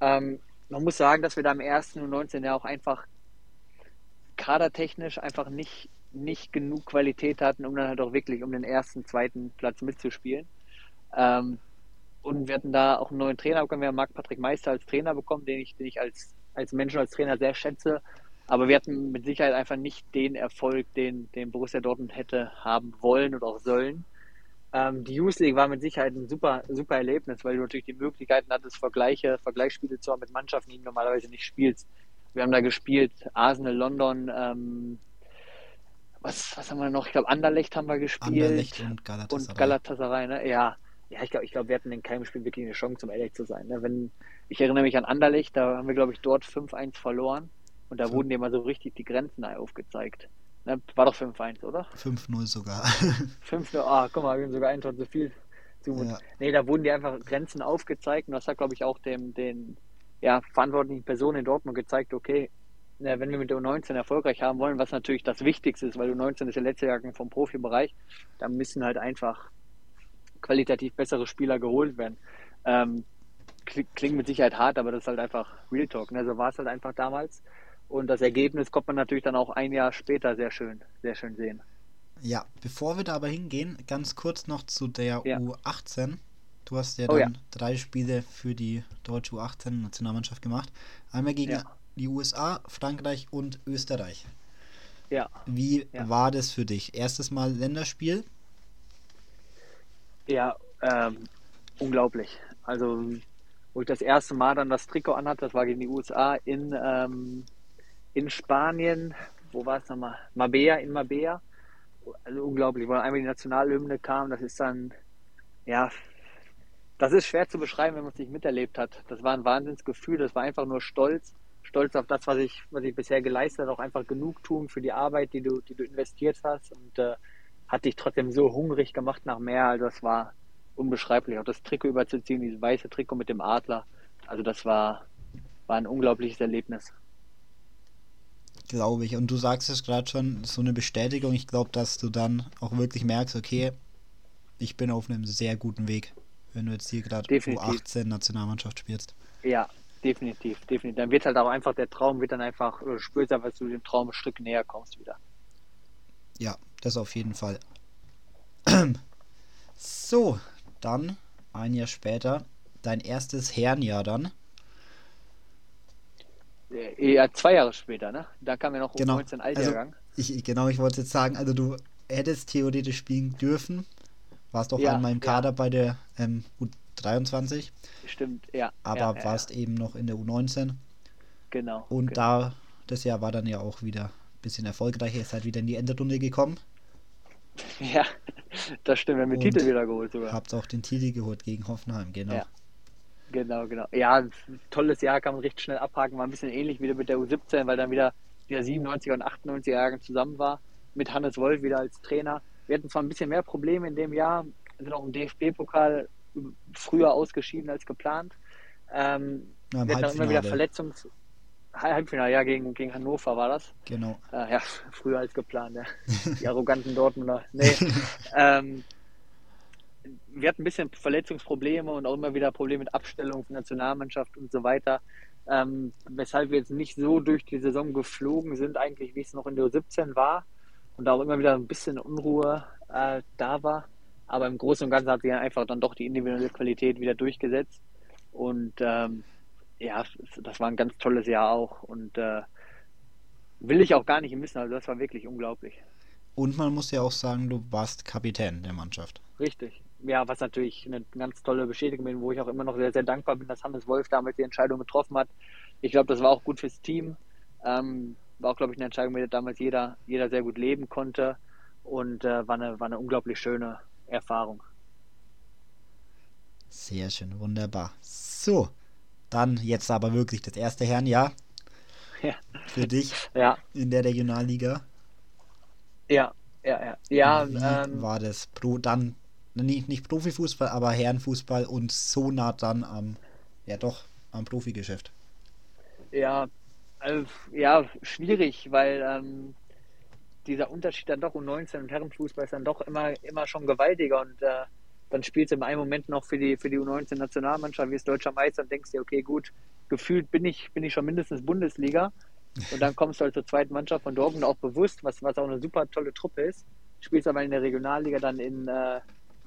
Ähm, man muss sagen, dass wir da im ersten und 19 Jahr auch einfach kadertechnisch einfach nicht, nicht genug Qualität hatten, um dann halt auch wirklich um den ersten, zweiten Platz mitzuspielen. Ähm, und wir hatten da auch einen neuen Trainer bekommen. Wir haben Marc-Patrick Meister als Trainer bekommen, den ich, den ich als, als Mensch und als Trainer sehr schätze. Aber wir hatten mit Sicherheit einfach nicht den Erfolg, den, den Borussia Dortmund hätte haben wollen oder auch sollen. Ähm, die Youth League war mit Sicherheit ein super, super Erlebnis, weil du natürlich die Möglichkeiten hattest, Vergleiche, Vergleichsspiele zu haben mit Mannschaften, die du normalerweise nicht spielst. Wir haben da gespielt, Arsenal, London, ähm, was, was haben wir noch? Ich glaube, Anderlecht haben wir gespielt. Anderlecht und Galatasaray. Und Galatasaray, ne? Ja. Ja, ich glaube, ich glaub, wir hatten in keinem Spiel wirklich eine Chance, um ehrlich zu sein. Ne? Wenn, ich erinnere mich an Anderlecht, da haben wir, glaube ich, dort 5-1 verloren. Und da Fünf- wurden dir mal so richtig die Grenzen aufgezeigt. Ne? War doch 5-1, oder? 5-0 sogar. 5 Ah, guck mal, wir haben sogar einen Tor zu viel. Zumut. Ja. Nee, da wurden dir einfach Grenzen aufgezeigt. Und das hat, glaube ich, auch dem, den ja, verantwortlichen Personen in Dortmund gezeigt, okay, na, wenn wir mit der U19 erfolgreich haben wollen, was natürlich das Wichtigste ist, weil U19 ist der letzte Jahrgang vom Profibereich, dann müssen halt einfach qualitativ bessere Spieler geholt werden. Ähm, kli- klingt mit Sicherheit hart, aber das ist halt einfach Real Talk. Ne? So war es halt einfach damals. Und das Ergebnis kommt man natürlich dann auch ein Jahr später sehr schön, sehr schön sehen. Ja, bevor wir da aber hingehen, ganz kurz noch zu der Ja. U18. Du hast ja Oh dann ja. drei Spiele für die deutsche U18-Nationalmannschaft gemacht. Einmal gegen Ja. die USA, Frankreich und Österreich. Ja, Wie war das für dich? Erstes Mal Länderspiel? Ja, ähm, unglaublich. Also, wo ich das erste Mal dann das Trikot anhatte, das war gegen die USA in, ähm, in Spanien. Wo war es nochmal? Mabea, in Mabea. Also unglaublich, wo einmal die Nationalhymne kam. Das ist dann, ja, das ist schwer zu beschreiben, wenn man es nicht miterlebt hat. Das war ein Wahnsinnsgefühl. Das war einfach nur Stolz. Stolz auf das, was ich, was ich bisher geleistet habe. Auch einfach Genugtuung für die Arbeit, die du, die du investiert hast. Und äh, hat dich trotzdem so hungrig gemacht nach mehr. Also das war unbeschreiblich. Auch das Trikot überzuziehen, dieses weiße Trikot mit dem Adler. Also das war, war ein unglaubliches Erlebnis. Glaube ich. Und du sagst es gerade schon, so eine Bestätigung. Ich glaube, dass du dann auch wirklich merkst, okay, ich bin auf einem sehr guten Weg, wenn du jetzt hier gerade Definitiv. U18 Nationalmannschaft spielst. Ja, definitiv, definitiv. Dann wird halt auch einfach der Traum, wird dann einfach, einfach, dass du dem Traum ein Stück näher kommst wieder. Ja, das auf jeden Fall. So, dann ein Jahr später, dein erstes Herrenjahr dann. Äh, Ja, zwei Jahre später, ne? Da kam ja noch Genau. U19 Altjahrgang. Ich, ich- genau, ich wollte jetzt sagen, also du hättest theoretisch spielen dürfen. Warst auch Ja, einmal im ja. Kader bei der ähm, U23, Stimmt, ja. aber ja, ja, warst eben noch in der U19. Ja, genau. Und genau. da, das Jahr war dann ja auch wieder ein bisschen erfolgreicher, ihr seid wieder in die Endrunde gekommen. Ja, das stimmt. Wir haben den Und Titel wieder geholt sogar. Habt auch den Titel geholt gegen Hoffenheim, genau. Ja. Genau, genau. Ja, ein tolles Jahr kann man recht schnell abhaken. War ein bisschen ähnlich wieder mit der U17, weil dann wieder der 97er und 98er Jahrgang zusammen war. Mit Hannes Wolf wieder als Trainer. Wir hatten zwar ein bisschen mehr Probleme in dem Jahr, sind auch im DFB-Pokal früher ausgeschieden als geplant. Ähm, im wir hatten auch immer wieder. Verletzungs... Halbfinale, ja, gegen, gegen Hannover war das. Genau. Äh, ja, früher als geplant, ja. Die arroganten Dortmunder. Nee. ähm, wir hatten ein bisschen Verletzungsprobleme und auch immer wieder Probleme mit Abstellung von Nationalmannschaft und so weiter. Ähm, weshalb wir jetzt nicht so durch die Saison geflogen sind, eigentlich wie es noch in der U17 war. Und da auch immer wieder ein bisschen Unruhe äh, da war. Aber im Großen und Ganzen hat sich einfach dann doch die individuelle Qualität wieder durchgesetzt. Und ähm, ja, das war ein ganz tolles Jahr auch. Und äh, will ich auch gar nicht missen. Also das war wirklich unglaublich. Und man muss ja auch sagen, du warst Kapitän der Mannschaft. Richtig. Ja, was natürlich eine ganz tolle Bestätigung bin, wo ich auch immer noch sehr, sehr dankbar bin, dass Hannes Wolf damals die Entscheidung getroffen hat. Ich glaube, das war auch gut fürs Team. Ähm, war auch, glaube ich, eine Entscheidung, mit der damals jeder, jeder sehr gut leben konnte. Und äh, war, eine, war eine unglaublich schöne Erfahrung. Sehr schön, wunderbar. So, dann jetzt aber wirklich das erste Herrenjahr Ja. für dich Ja, in der Regionalliga. ja, ja, ja. Ja, Wie ähm, war das? Pro, dann nicht, nicht Profifußball, aber Herrenfußball und so nah dann am, ja doch, am Profigeschäft. Ja, also, ja, schwierig, weil ähm, dieser Unterschied dann doch U19 und Herrenfußball ist dann doch immer, immer schon gewaltiger und äh, dann spielst du im einen Moment noch für die, für die U19-Nationalmannschaft, wirst deutscher Meister und denkst dir, okay, gut, gefühlt bin ich, bin ich schon mindestens Bundesliga und dann kommst du halt zur zweiten Mannschaft von Dortmund auch bewusst, was, was auch eine super tolle Truppe ist, spielst aber in der Regionalliga dann in, äh,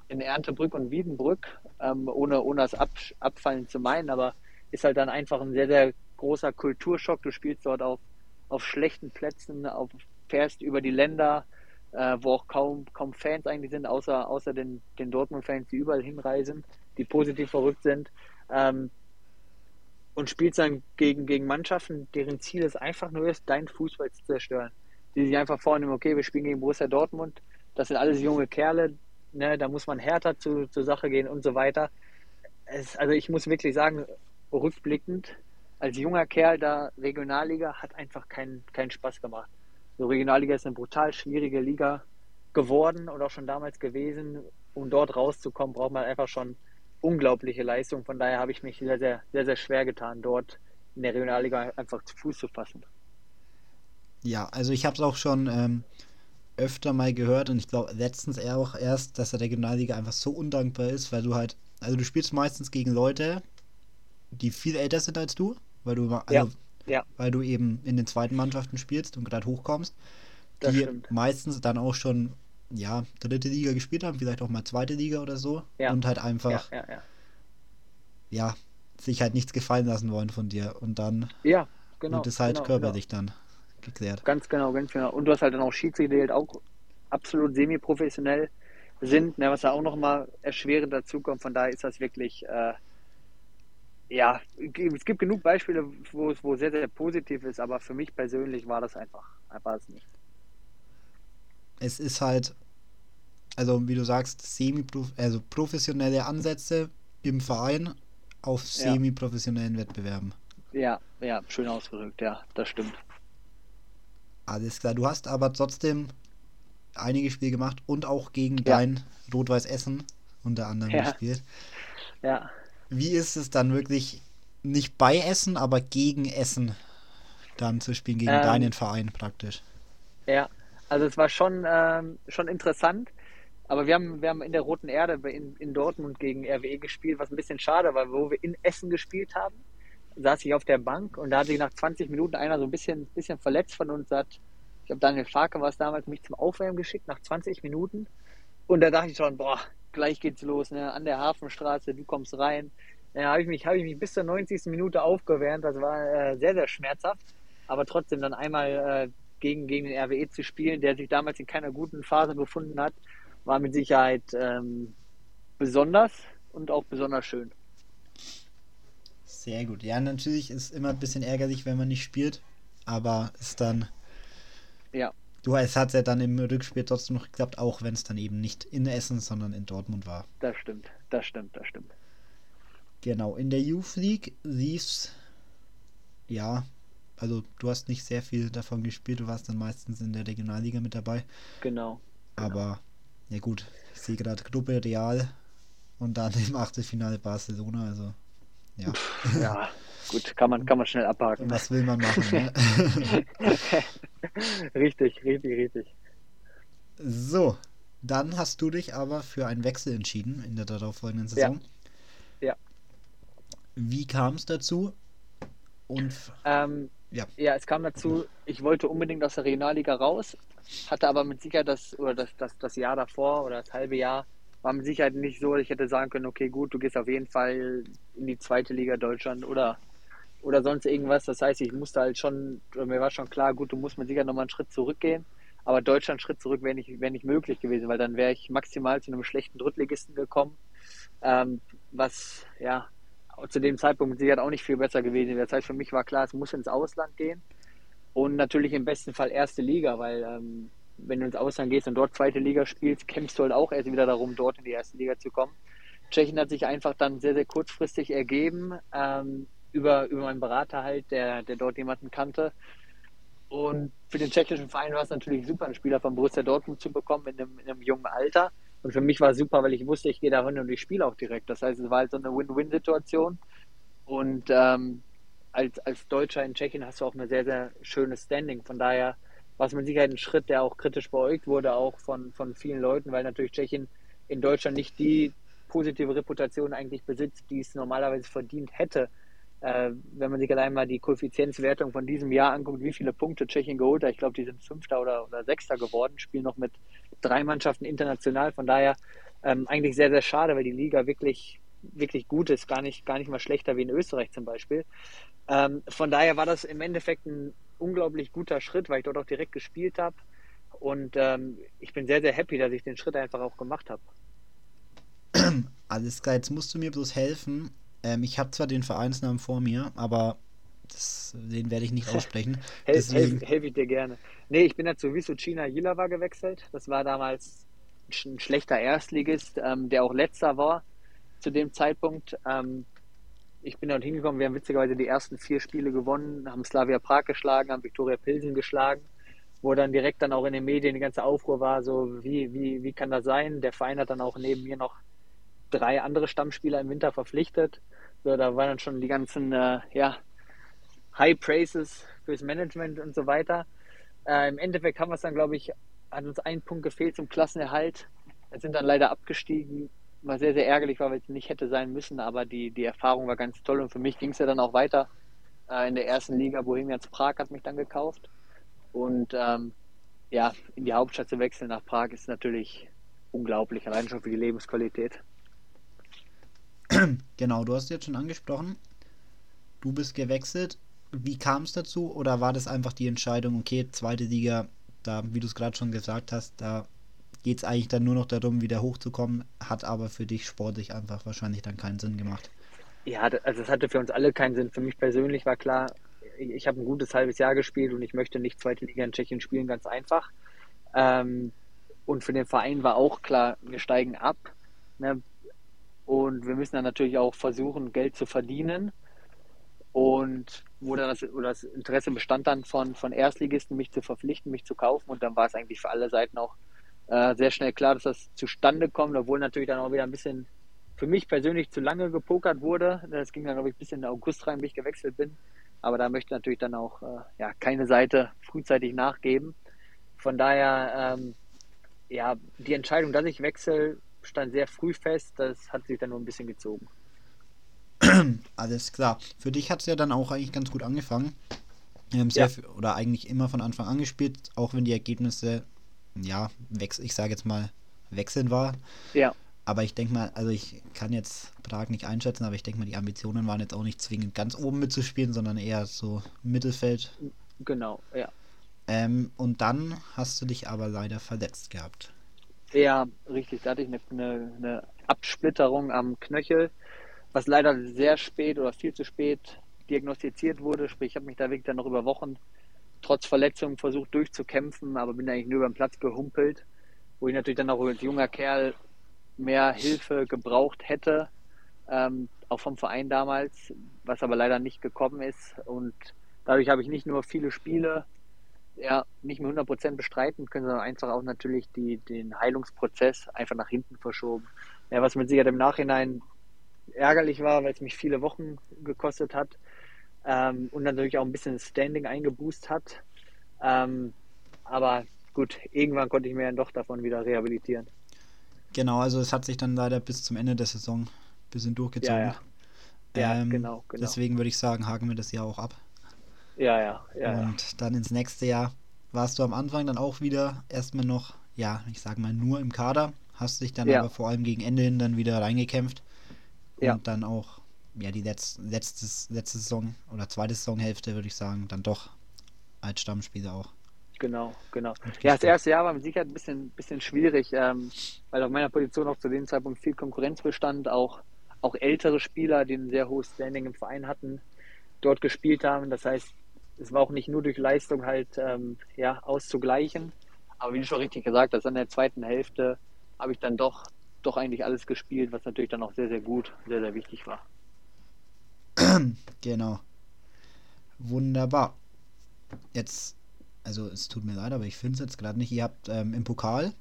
in Erntebrück und Wiedenbrück, ähm, ohne, ohne das Ab, Abfallen zu meinen, aber ist halt dann einfach ein sehr, sehr großer Kulturschock. Du spielst dort auf, auf schlechten Plätzen, auf, fährst über die Länder, äh, wo auch kaum, kaum Fans eigentlich sind, außer, außer den, den Dortmund-Fans, die überall hinreisen, die positiv verrückt sind. Ähm, und spielst dann gegen, gegen Mannschaften, deren Ziel es einfach nur ist, deinen Fußball zu zerstören. Die sich einfach vornehmen, okay, wir spielen gegen Borussia Dortmund, das sind alles junge Kerle, ne, da muss man härter zu, zur Sache gehen und so weiter. Es, also ich muss wirklich sagen, rückblickend, als junger Kerl da Regionalliga hat einfach keinen keinen Spaß gemacht. So Regionalliga ist eine brutal schwierige Liga geworden und auch schon damals gewesen. Um dort rauszukommen, braucht man einfach schon unglaubliche Leistung. Von daher habe ich mich sehr, sehr, sehr, sehr schwer getan, dort in der Regionalliga einfach zu Fuß zu fassen. Ja, also ich habe es auch schon ähm, öfter mal gehört und ich glaube letztens eher auch erst, dass der Regionalliga einfach so undankbar ist, weil du halt, also du spielst meistens gegen Leute, die viel älter sind als du, weil du, also, Ja, ja. weil du eben in den zweiten Mannschaften spielst und gerade hochkommst, Das die stimmt. meistens dann auch schon, ja, dritte Liga gespielt haben, vielleicht auch mal zweite Liga oder so Ja. und halt einfach, ja, ja. sich halt nichts gefallen lassen wollen von dir und dann Ja, genau. wird es halt genau, körperlich dann geklärt. Ganz genau, ganz genau. Und du hast halt dann auch Schiedsrichter, die halt auch absolut semi-professionell sind, ne, was da auch nochmal erschwerend dazu kommt. Von daher ist das wirklich, äh, ja, es gibt genug Beispiele, wo es wo sehr, sehr positiv ist, aber für mich persönlich war das einfach, war es nicht. es ist halt, also wie du sagst, semi also professionelle Ansätze im Verein auf Ja. semi-professionellen Wettbewerben. Ja, ja, schön ausgedrückt, ja, das stimmt. Alles klar, du hast aber trotzdem einige Spiele gemacht und auch gegen Ja. dein Rot-Weiß Essen unter anderem Ja. gespielt. Ja, Wie ist es dann wirklich nicht bei Essen, aber gegen Essen dann zu spielen, gegen Ähm, deinen Verein praktisch? Ja, also es war schon, ähm, schon interessant. Aber wir haben, wir haben in der Roten Erde in, in Dortmund gegen RWE gespielt, was ein bisschen schade war, wo wir in Essen gespielt haben, saß ich auf der Bank und da hat sich nach 20 Minuten einer so ein bisschen, bisschen verletzt von uns, hat, ich glaube Daniel Farke war es damals, mich zum Aufwärmen geschickt nach 20 Minuten. Und da dachte ich schon, boah, gleich geht's los, ne? an der Hafenstraße, du kommst rein. Ja, habe ich, mich, hab ich mich bis zur 90. Minute aufgewärmt, das war äh, sehr, sehr schmerzhaft. Aber trotzdem dann einmal äh, gegen, gegen den RWE zu spielen, der sich damals in keiner guten Phase befunden hat, war mit Sicherheit ähm, besonders und auch besonders schön. Sehr gut. Ja, natürlich ist immer ein bisschen ärgerlich, wenn man nicht spielt, aber ist dann. Ja. Du, es hat ja dann im Rückspiel trotzdem noch geklappt, auch wenn es dann eben nicht in Essen, sondern in Dortmund war. Das stimmt, das stimmt, das stimmt. Genau, in der Youth League lief's. Ja, also du hast nicht sehr viel davon gespielt, du warst dann meistens in der Regionalliga mit dabei. Genau. Aber, ja gut, ich sehe gerade Gruppe Real und dann im Achtelfinale Barcelona, also ja. Ja, gut, kann man, kann man schnell abhaken. Was will man machen, ne? richtig, richtig, richtig. So, dann hast du dich aber für einen Wechsel entschieden in der darauffolgenden Saison. Ja. Wie kam es dazu? Und Ähm, Ja. ja, es kam dazu, ich wollte unbedingt aus der Regionalliga raus, hatte aber mit Sicherheit das, oder das, das, das Jahr davor oder das halbe Jahr war mit Sicherheit nicht so, ich hätte sagen können, okay, gut, du gehst auf jeden Fall in die zweite Liga Deutschland oder, oder sonst irgendwas. Das heißt, ich musste halt schon, mir war schon klar, gut, du musst mit Sicherheit nochmal einen Schritt zurückgehen. Aber Deutschland Schritt zurück wäre nicht, wäre nicht möglich gewesen, weil dann wäre ich maximal zu einem schlechten Drittligisten gekommen, ähm, was ja zu dem Zeitpunkt Sicherheit auch nicht viel besser gewesen wäre. Das heißt, für mich war klar, es muss ins Ausland gehen und natürlich im besten Fall erste Liga, weil ähm, wenn du ins Ausland gehst und dort zweite Liga spielst, kämpfst du halt auch erst wieder darum, dort in die erste Liga zu kommen. Tschechien hat sich einfach dann sehr, sehr kurzfristig ergeben, ähm, über, über meinen Berater halt, der, der dort jemanden kannte. Und für den tschechischen Verein war es natürlich super, einen Spieler von Borussia Dortmund zu bekommen in einem, in einem jungen Alter. Und für mich war es super, weil ich wusste, ich gehe da hin und ich spiele auch direkt. Das heißt, es war halt so eine Win-Win-Situation. Und ähm, als, als Deutscher in Tschechien hast du auch eine sehr, sehr schönes Standing. Von daher war es mit Sicherheit ein Schritt, der auch kritisch beäugt wurde, auch von, von vielen Leuten, weil natürlich Tschechien in Deutschland nicht die positive Reputation eigentlich besitzt, die es normalerweise verdient hätte. Äh, wenn man sich allein mal die Koeffizienzwertung von diesem Jahr anguckt, wie viele Punkte Tschechien geholt hat, ich glaube, die sind Fünfter oder, oder Sechster geworden, spielen noch mit drei Mannschaften international. Von daher ähm, eigentlich sehr, sehr schade, weil die Liga wirklich, wirklich gut ist, gar nicht, gar nicht mal schlechter wie in Österreich zum Beispiel. Ähm, von daher war das im Endeffekt ein unglaublich guter Schritt, weil ich dort auch direkt gespielt habe. Und ähm, ich bin sehr, sehr happy, dass ich den Schritt einfach auch gemacht habe. Alles klar, jetzt musst du mir bloß helfen. Ähm, ich habe zwar den Vereinsnamen vor mir, aber das, den werde ich nicht aussprechen. Helfe helf, helf ich dir gerne. Nee, ich bin ja zu China Jilawa gewechselt. Das war damals ein schlechter Erstligist, ähm, der auch letzter war zu dem Zeitpunkt. Ähm, ich bin dort hingekommen, wir haben witzigerweise die ersten vier Spiele gewonnen, haben Slavia Prag geschlagen, haben Viktoria Pilsen geschlagen, wo dann direkt dann auch in den Medien die ganze Aufruhr war, so wie, wie, wie kann das sein? Der Verein hat dann auch neben mir noch drei andere Stammspieler im Winter verpflichtet. So, da waren dann schon die ganzen äh, ja, High Praises fürs Management und so weiter. Äh, Im Endeffekt haben wir es dann, glaube ich, hat uns ein Punkt gefehlt zum Klassenerhalt. Wir sind dann leider abgestiegen, was sehr, sehr ärgerlich war, weil es nicht hätte sein müssen, aber die, die Erfahrung war ganz toll und für mich ging es ja dann auch weiter äh, in der ersten Liga. Bohemians Prag hat mich dann gekauft und ähm, ja, in die Hauptstadt zu wechseln nach Prag ist natürlich unglaublich, allein schon für die Lebensqualität. Genau, du hast jetzt schon angesprochen, du bist gewechselt. Wie kam es dazu? Oder war das einfach die Entscheidung, okay, zweite Liga, da, wie du es gerade schon gesagt hast, da geht es eigentlich dann nur noch darum, wieder hochzukommen, hat aber für dich sportlich einfach wahrscheinlich dann keinen Sinn gemacht. Ja, also es hatte für uns alle keinen Sinn. Für mich persönlich war klar, ich habe ein gutes halbes Jahr gespielt und ich möchte nicht zweite Liga in Tschechien spielen, ganz einfach. Ähm, und für den Verein war auch klar, wir steigen ab. Ne? Und wir müssen dann natürlich auch versuchen, Geld zu verdienen. Und wo dann das, oder das Interesse bestand dann von, von Erstligisten, mich zu verpflichten, mich zu kaufen. Und dann war es eigentlich für alle Seiten auch äh, sehr schnell klar, dass das zustande kommt, obwohl natürlich dann auch wieder ein bisschen für mich persönlich zu lange gepokert wurde. Das ging dann, glaube ich, bis in den August rein, wie ich gewechselt bin. Aber da möchte natürlich dann auch äh, ja, keine Seite frühzeitig nachgeben. Von daher, ähm, ja, die Entscheidung, dass ich wechsle, stand sehr früh fest. Das hat sich dann nur ein bisschen gezogen. Alles klar. Für dich hat es ja dann auch eigentlich ganz gut angefangen. Wir haben sehr ja. viel, oder eigentlich immer von Anfang an gespielt, auch wenn die Ergebnisse, ja, ich sage jetzt mal, wechseln war. Ja. Aber ich denke mal, also ich kann jetzt Prag nicht einschätzen, aber ich denke mal, die Ambitionen waren jetzt auch nicht zwingend ganz oben mitzuspielen, sondern eher so Mittelfeld. Genau, ja. Ähm, und dann hast du dich aber leider verletzt gehabt. Ja, richtig. Da hatte ich eine, eine, eine Absplitterung am Knöchel, was leider sehr spät oder viel zu spät diagnostiziert wurde. Sprich, ich habe mich da wirklich dann noch über Wochen trotz Verletzung versucht durchzukämpfen, aber bin eigentlich nur über den Platz gehumpelt, wo ich natürlich dann auch als junger Kerl mehr Hilfe gebraucht hätte, ähm, auch vom Verein damals, was aber leider nicht gekommen ist. Und dadurch habe ich nicht nur viele Spiele ja, nicht mehr 100% bestreiten können, sondern einfach auch natürlich die, den Heilungsprozess einfach nach hinten verschoben. Ja, was mit Sicherheit im Nachhinein ärgerlich war, weil es mich viele Wochen gekostet hat ähm, und natürlich auch ein bisschen Standing eingeboost hat. Ähm, aber gut, irgendwann konnte ich mir dann doch davon wieder rehabilitieren. Genau, also es hat sich dann leider bis zum Ende der Saison ein bisschen durchgezogen. Ja, ja. ja ähm, genau, genau. Deswegen würde ich sagen, haken wir das Jahr auch ab. Ja, ja, ja. Und ja. dann ins nächste Jahr warst du am Anfang dann auch wieder erstmal noch, ja, ich sage mal nur im Kader, hast dich dann ja. aber vor allem gegen Ende hin dann wieder reingekämpft und ja. dann auch, ja, die letzte, letzte, letzte Saison oder zweite Saisonhälfte, würde ich sagen, dann doch als Stammspieler auch. Genau, genau. Ja, das erste Jahr war mit Sicherheit ein bisschen, bisschen schwierig, ähm, weil auf meiner Position auch zu dem Zeitpunkt viel Konkurrenz bestand, auch, auch ältere Spieler, die ein sehr hohes Standing im Verein hatten, dort gespielt haben. Das heißt, es war auch nicht nur durch Leistung halt ähm, ja, auszugleichen. Aber wie du schon richtig gesagt hast, in der zweiten Hälfte habe ich dann doch doch eigentlich alles gespielt, was natürlich dann auch sehr, sehr gut, sehr, sehr wichtig war. genau. Wunderbar. Jetzt, also es tut mir leid, aber ich finde es jetzt gerade nicht. Ihr habt ähm, im Pokal,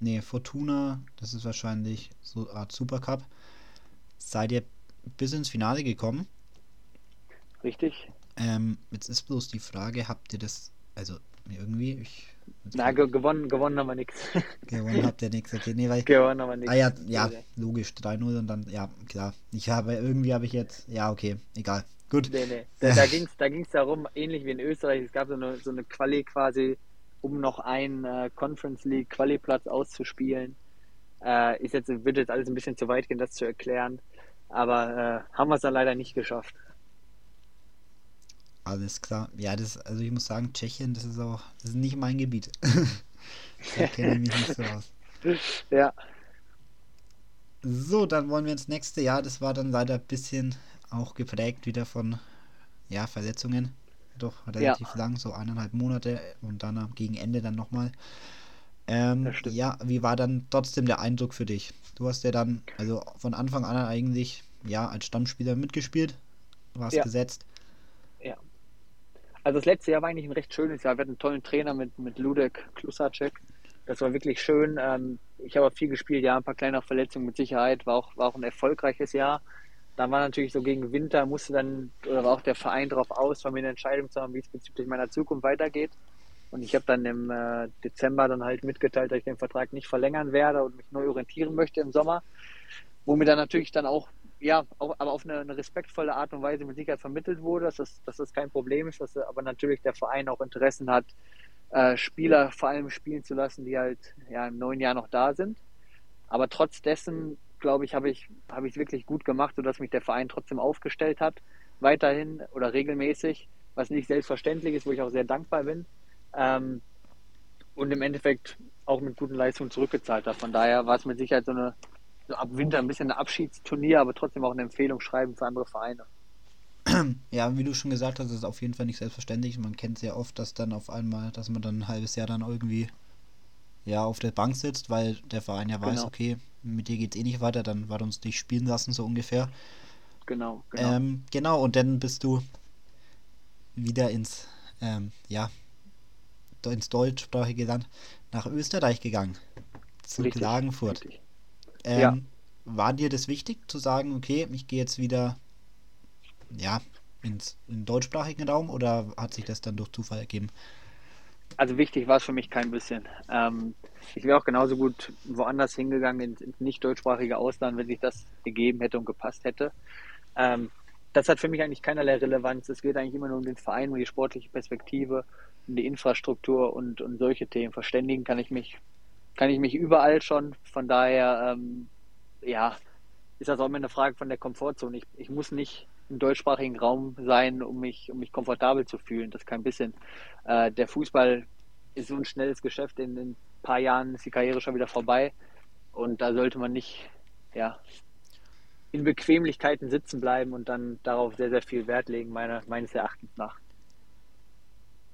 nee, Fortuna, das ist wahrscheinlich so eine Art Supercup, seid ihr bis ins Finale gekommen. Richtig. Ähm, jetzt ist bloß die Frage, habt ihr das, also irgendwie, ich. Na, ge gewonnen, gewonnen haben wir nichts. Gewonnen habt ihr nichts, okay, nee, weil. Gewonnen haben wir nichts. Ah ja, ja, logisch, 3-0 und dann, ja, klar. Ich habe, irgendwie habe ich jetzt, ja, okay, egal. Gut. Nee, nee. Da, da ging es da ging's darum, ähnlich wie in Österreich, es gab so eine, so eine Quali quasi, um noch einen äh, Conference League Quali-Platz auszuspielen. Äh, ist jetzt, wird jetzt alles ein bisschen zu weit gehen, das zu erklären. Aber äh, haben wir es dann leider nicht geschafft. Alles klar. Ja, das, also ich muss sagen, Tschechien, das ist auch, das ist nicht mein Gebiet. da kenne ich mich nicht so aus. Ja. So, dann wollen wir ins nächste Jahr. Das war dann leider ein bisschen auch geprägt wieder von ja, Verletzungen. Doch relativ ja. lang, so eineinhalb Monate und dann gegen Ende dann nochmal. Ähm, ja, wie war dann trotzdem der Eindruck für dich? Du hast ja dann, also von Anfang an eigentlich, ja, als Stammspieler mitgespielt, warst ja. gesetzt. Also das letzte Jahr war eigentlich ein recht schönes Jahr. Wir hatten einen tollen Trainer mit, mit Ludek Klusacek. Das war wirklich schön. Ähm, ich habe viel gespielt, ja, ein paar kleine Verletzungen mit Sicherheit. War auch, war auch ein erfolgreiches Jahr. Dann war natürlich so gegen Winter, musste dann, oder war auch der Verein darauf aus, von mir eine Entscheidung zu haben, wie es bezüglich meiner Zukunft weitergeht. Und ich habe dann im äh, Dezember dann halt mitgeteilt, dass ich den Vertrag nicht verlängern werde und mich neu orientieren möchte im Sommer. Wo mir dann natürlich dann auch ja, auch, aber auf eine, eine, respektvolle Art und Weise mit Sicherheit vermittelt wurde, dass das, dass das kein Problem ist, dass aber natürlich der Verein auch Interessen hat, äh, Spieler vor allem spielen zu lassen, die halt ja, im neuen Jahr noch da sind. Aber trotz dessen, glaube ich, habe ich es hab wirklich gut gemacht, sodass mich der Verein trotzdem aufgestellt hat, weiterhin oder regelmäßig, was nicht selbstverständlich ist, wo ich auch sehr dankbar bin. Ähm, und im Endeffekt auch mit guten Leistungen zurückgezahlt hat. Von daher war es mit Sicherheit so eine so ab Winter ein bisschen ein Abschiedsturnier, aber trotzdem auch eine Empfehlung schreiben für andere Vereine. Ja, wie du schon gesagt hast, ist es auf jeden Fall nicht selbstverständlich. Man kennt sehr oft, dass dann auf einmal, dass man dann ein halbes Jahr dann irgendwie ja auf der Bank sitzt, weil der Verein ja weiß, genau. okay, mit dir geht es eh nicht weiter, dann wird uns dich spielen lassen, so ungefähr. Genau, genau. Ähm, genau, und dann bist du wieder ins, ähm, ja, ins deutschsprachige Land nach Österreich gegangen. Zu richtig, Klagenfurt. Richtig. Ähm, ja. War dir das wichtig zu sagen, okay, ich gehe jetzt wieder ja, ins, in den deutschsprachigen Raum oder hat sich das dann durch Zufall ergeben? Also wichtig war es für mich kein bisschen. Ähm, ich wäre auch genauso gut woanders hingegangen, ins, ins nicht deutschsprachige Ausland, wenn sich das gegeben hätte und gepasst hätte. Ähm, das hat für mich eigentlich keinerlei Relevanz. Es geht eigentlich immer nur um den Verein, um die sportliche Perspektive, um die Infrastruktur und, und solche Themen. Verständigen kann ich mich kann ich mich überall schon. Von daher, ähm, ja, ist das auch immer eine Frage von der Komfortzone. Ich, ich muss nicht im deutschsprachigen Raum sein, um mich, um mich komfortabel zu fühlen. Das kein bisschen. Äh, der Fußball ist so ein schnelles Geschäft. In, in, ein paar Jahren ist die Karriere schon wieder vorbei. Und da sollte man nicht, ja, in Bequemlichkeiten sitzen bleiben und dann darauf sehr, sehr viel Wert legen, meiner, meines Erachtens nach.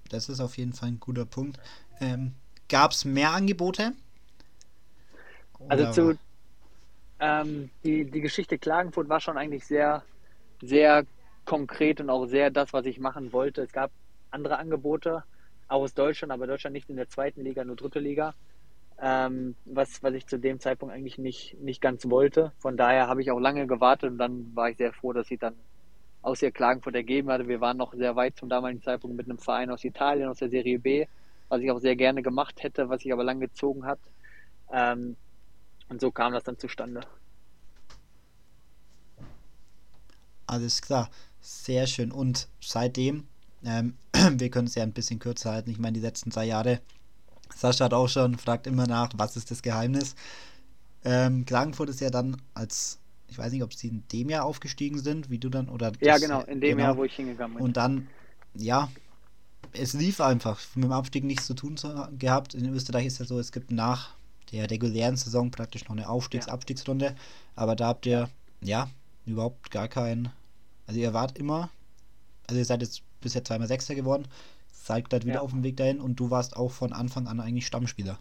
Das ist auf jeden Fall ein guter Punkt. Ähm, Gab es mehr Angebote? Also zu ähm, die, die Geschichte Klagenfurt war schon eigentlich sehr, sehr konkret und auch sehr das, was ich machen wollte. Es gab andere Angebote, auch aus Deutschland, aber Deutschland nicht in der zweiten Liga, nur dritte Liga. Ähm, was, was ich zu dem Zeitpunkt eigentlich nicht, nicht ganz wollte. Von daher habe ich auch lange gewartet und dann war ich sehr froh, dass sie dann aus ihr Klagenfurt ergeben hatte. Wir waren noch sehr weit zum damaligen Zeitpunkt mit einem Verein aus Italien, aus der Serie B, was ich auch sehr gerne gemacht hätte, was sich aber lang gezogen hat. Ähm, und so kam das dann zustande. Alles klar, sehr schön. Und seitdem, ähm, wir können es ja ein bisschen kürzer halten, ich meine, die letzten zwei Jahre, Sascha hat auch schon, fragt immer nach, was ist das Geheimnis? Ähm, Klagenfurt ist ja dann als, ich weiß nicht, ob sie in dem Jahr aufgestiegen sind, wie du dann, oder. Ja, genau, in dem genau. Jahr, wo ich hingegangen bin. Und dann, ja, es lief einfach, mit dem Abstieg nichts zu tun gehabt. In Österreich ist ja so, es gibt nach der regulären Saison praktisch noch eine Aufstiegs-Abstiegsrunde. Ja. Aber da habt ihr, ja, überhaupt gar keinen. Also ihr wart immer, also ihr seid jetzt bisher zweimal Sechster geworden, seid gerade wieder ja. auf dem Weg dahin und du warst auch von Anfang an eigentlich Stammspieler.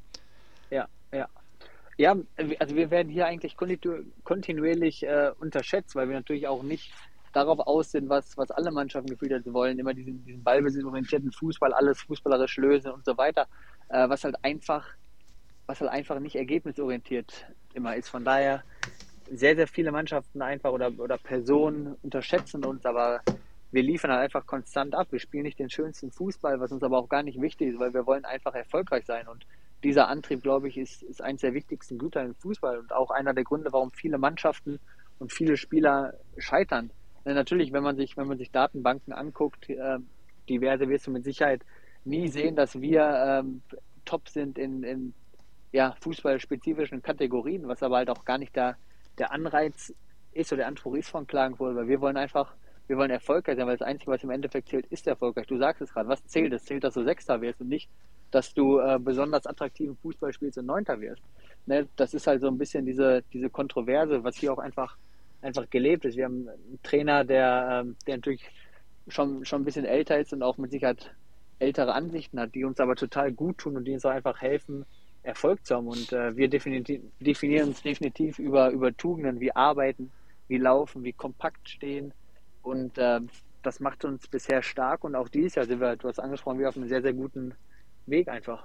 Ja, ja. Ja, also wir werden hier eigentlich kontinuierlich äh, unterschätzt, weil wir natürlich auch nicht darauf aus sind, was, was alle Mannschaften gefühlt hat, sie wollen immer diesen, diesen ballbesitzorientierten Fußball, alles fußballerisch lösen und so weiter, äh, was halt einfach, was halt einfach nicht ergebnisorientiert immer ist. Von daher sehr, sehr viele Mannschaften einfach oder, oder Personen unterschätzen uns, aber wir liefern halt einfach konstant ab. Wir spielen nicht den schönsten Fußball, was uns aber auch gar nicht wichtig ist, weil wir wollen einfach erfolgreich sein. Und dieser Antrieb, glaube ich, ist, ist eines der wichtigsten Güter im Fußball und auch einer der Gründe, warum viele Mannschaften und viele Spieler scheitern. Denn natürlich, wenn man sich, wenn man sich Datenbanken anguckt, äh, diverse wirst du mit Sicherheit nie sehen, dass wir ähm, top sind in, in ja, fußballspezifischen Kategorien, was aber halt auch gar nicht der, der Anreiz ist oder der Anspruch ist von Klagenfurt, weil wir wollen einfach wir wollen erfolgreich sein, weil das Einzige, was im Endeffekt zählt, ist erfolgreich. Du sagst es gerade, was zählt? Es zählt, dass du Sechster wirst und nicht, dass du äh, besonders attraktiven Fußball spielst und Neunter wirst. Ne? Das ist halt so ein bisschen diese, diese Kontroverse, was hier auch einfach, einfach gelebt ist. Wir haben einen Trainer, der, ähm, der natürlich schon, schon ein bisschen älter ist und auch mit Sicherheit ältere Ansichten hat, die uns aber total gut tun und die uns auch einfach helfen, Erfolg zu haben. Und äh, wir definieren uns definitiv über, über Tugenden wie Arbeiten, wie Laufen, wie kompakt stehen, und äh, das macht uns bisher stark und auch dieses Jahr sind wir, du hast angesprochen, wir auf einem sehr, sehr guten Weg einfach.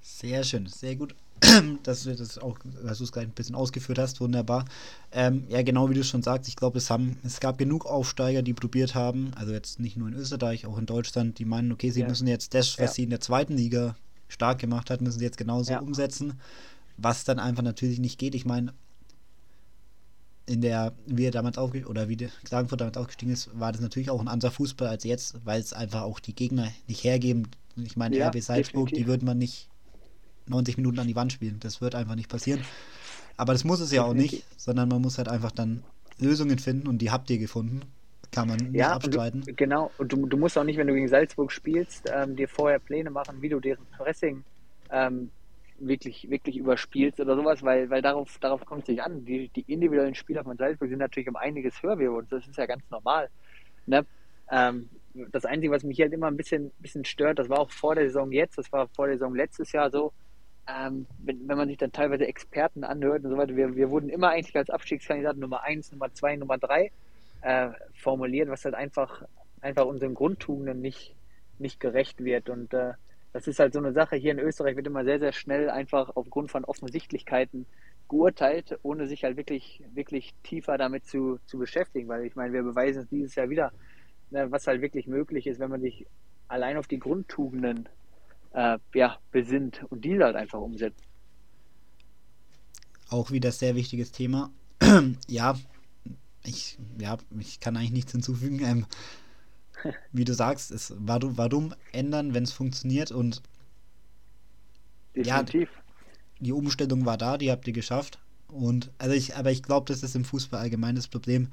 Sehr schön, sehr gut, dass du das auch, dass du es gleich ein bisschen ausgeführt hast, wunderbar. Ähm, ja, genau wie du schon sagst, ich glaube, es haben, es gab genug Aufsteiger, die probiert haben, also jetzt nicht nur in Österreich, auch in Deutschland, die meinen, okay, sie ja. müssen jetzt das, was ja. sie in der zweiten Liga stark gemacht hat, müssen sie jetzt genauso ja. umsetzen, was dann einfach natürlich nicht geht. Ich meine, in der, wie er damals aufgestiegen oder wie Klagenfurt damals aufgestiegen ist, war das natürlich auch ein anderer Fußball als jetzt, weil es einfach auch die Gegner nicht hergeben. Ich meine, ja, RB Salzburg, definitiv. die würde man nicht 90 Minuten an die Wand spielen. Das wird einfach nicht passieren. Aber das muss es ja auch nicht, sondern man muss halt einfach dann Lösungen finden und die habt ihr gefunden. Kann man nicht ja, abstreiten. Und du, genau, und du, du musst auch nicht, wenn du gegen Salzburg spielst, ähm, dir vorher Pläne machen, wie du deren Pressing ähm, wirklich, wirklich überspielst oder sowas, weil, weil darauf, darauf kommt es nicht an. Die, die individuellen Spieler von Salzburg sind natürlich um einiges höher wie uns. Das ist ja ganz normal. Ne? Ähm, das Einzige, was mich halt immer ein bisschen, bisschen stört, das war auch vor der Saison jetzt, das war vor der Saison letztes Jahr so, ähm, wenn, wenn man sich dann teilweise Experten anhört und so weiter, wir, wir wurden immer eigentlich als Abstiegskandidat Nummer 1, Nummer 2, Nummer 3 äh, formuliert, was halt einfach, einfach unseren Grundtugenden nicht, nicht gerecht wird. Und äh, das ist halt so eine Sache. Hier in Österreich wird immer sehr, sehr schnell einfach aufgrund von Offensichtlichkeiten geurteilt, ohne sich halt wirklich, wirklich tiefer damit zu, zu beschäftigen. Weil ich meine, wir beweisen es dieses Jahr wieder, ne, was halt wirklich möglich ist, wenn man sich allein auf die Grundtugenden äh, ja, besinnt und diese halt einfach umsetzt. Auch wieder sehr wichtiges Thema. ja, ich, ja, ich kann eigentlich nichts hinzufügen. Ähm, wie du sagst, es warum, warum ändern, wenn es funktioniert und Definitiv. Ja, die Umstellung war da, die habt ihr geschafft. Und also ich, aber ich glaube, das ist im Fußball allgemein das Problem.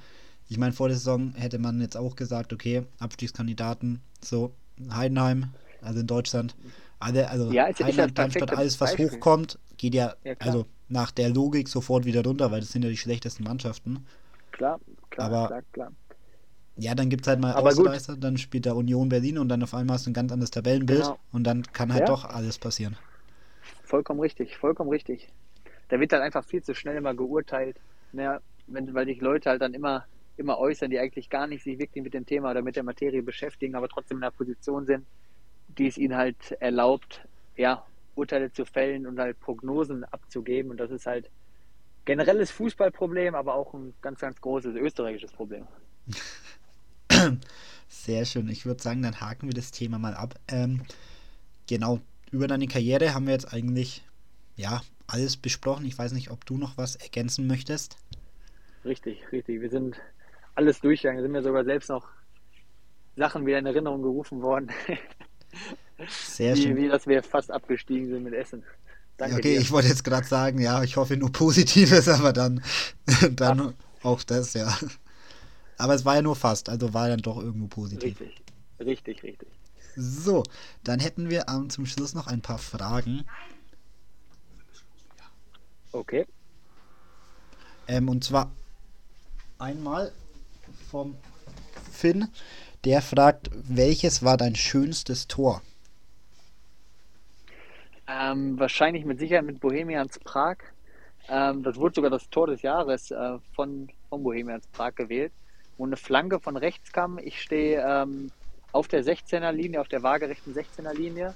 Ich meine, vor der Saison hätte man jetzt auch gesagt, okay, Abstiegskandidaten, so Heidenheim, also in Deutschland, alle, also ja, Heidenheim, Darmstadt, alles was Beispiel. hochkommt, geht ja, ja also nach der Logik sofort wieder runter, weil das sind ja die schlechtesten Mannschaften. Klar, klar, aber klar, klar. Ja, dann gibt es halt mal Aber Ausreißer, gut. dann spielt da Union Berlin und dann auf einmal hast du ein ganz anderes Tabellenbild genau. und dann kann halt ja. doch alles passieren. Vollkommen richtig, vollkommen richtig. Da wird dann einfach viel zu schnell immer geurteilt, ne, wenn, weil sich Leute halt dann immer, immer äußern, die eigentlich gar nicht sich wirklich mit dem Thema oder mit der Materie beschäftigen, aber trotzdem in einer Position sind, die es ihnen halt erlaubt, ja, Urteile zu fällen und halt Prognosen abzugeben. Und das ist halt generelles Fußballproblem, aber auch ein ganz, ganz großes österreichisches Problem. Sehr schön. Ich würde sagen, dann haken wir das Thema mal ab. Ähm, genau, über deine Karriere haben wir jetzt eigentlich ja alles besprochen. Ich weiß nicht, ob du noch was ergänzen möchtest. Richtig, richtig. Wir sind alles durchgegangen. Sind mir sogar selbst noch Sachen wieder in Erinnerung gerufen worden. Sehr wie, schön. Wie, dass wir fast abgestiegen sind mit Essen. Danke okay, dir. ich wollte jetzt gerade sagen, ja, ich hoffe nur Positives, aber dann, dann auch das, ja. Aber es war ja nur fast, also war dann doch irgendwo positiv. Richtig, richtig, richtig. So, dann hätten wir ähm, zum Schluss noch ein paar Fragen. Okay. Ähm, und zwar einmal vom Finn, der fragt, welches war dein schönstes Tor? Ähm, wahrscheinlich mit Sicherheit mit Bohemians Prag. Ähm, das wurde sogar das Tor des Jahres äh, von, von Bohemians Prag gewählt. Wo eine Flanke von rechts kam. Ich stehe ähm, auf der 16er Linie, auf der waagerechten 16er Linie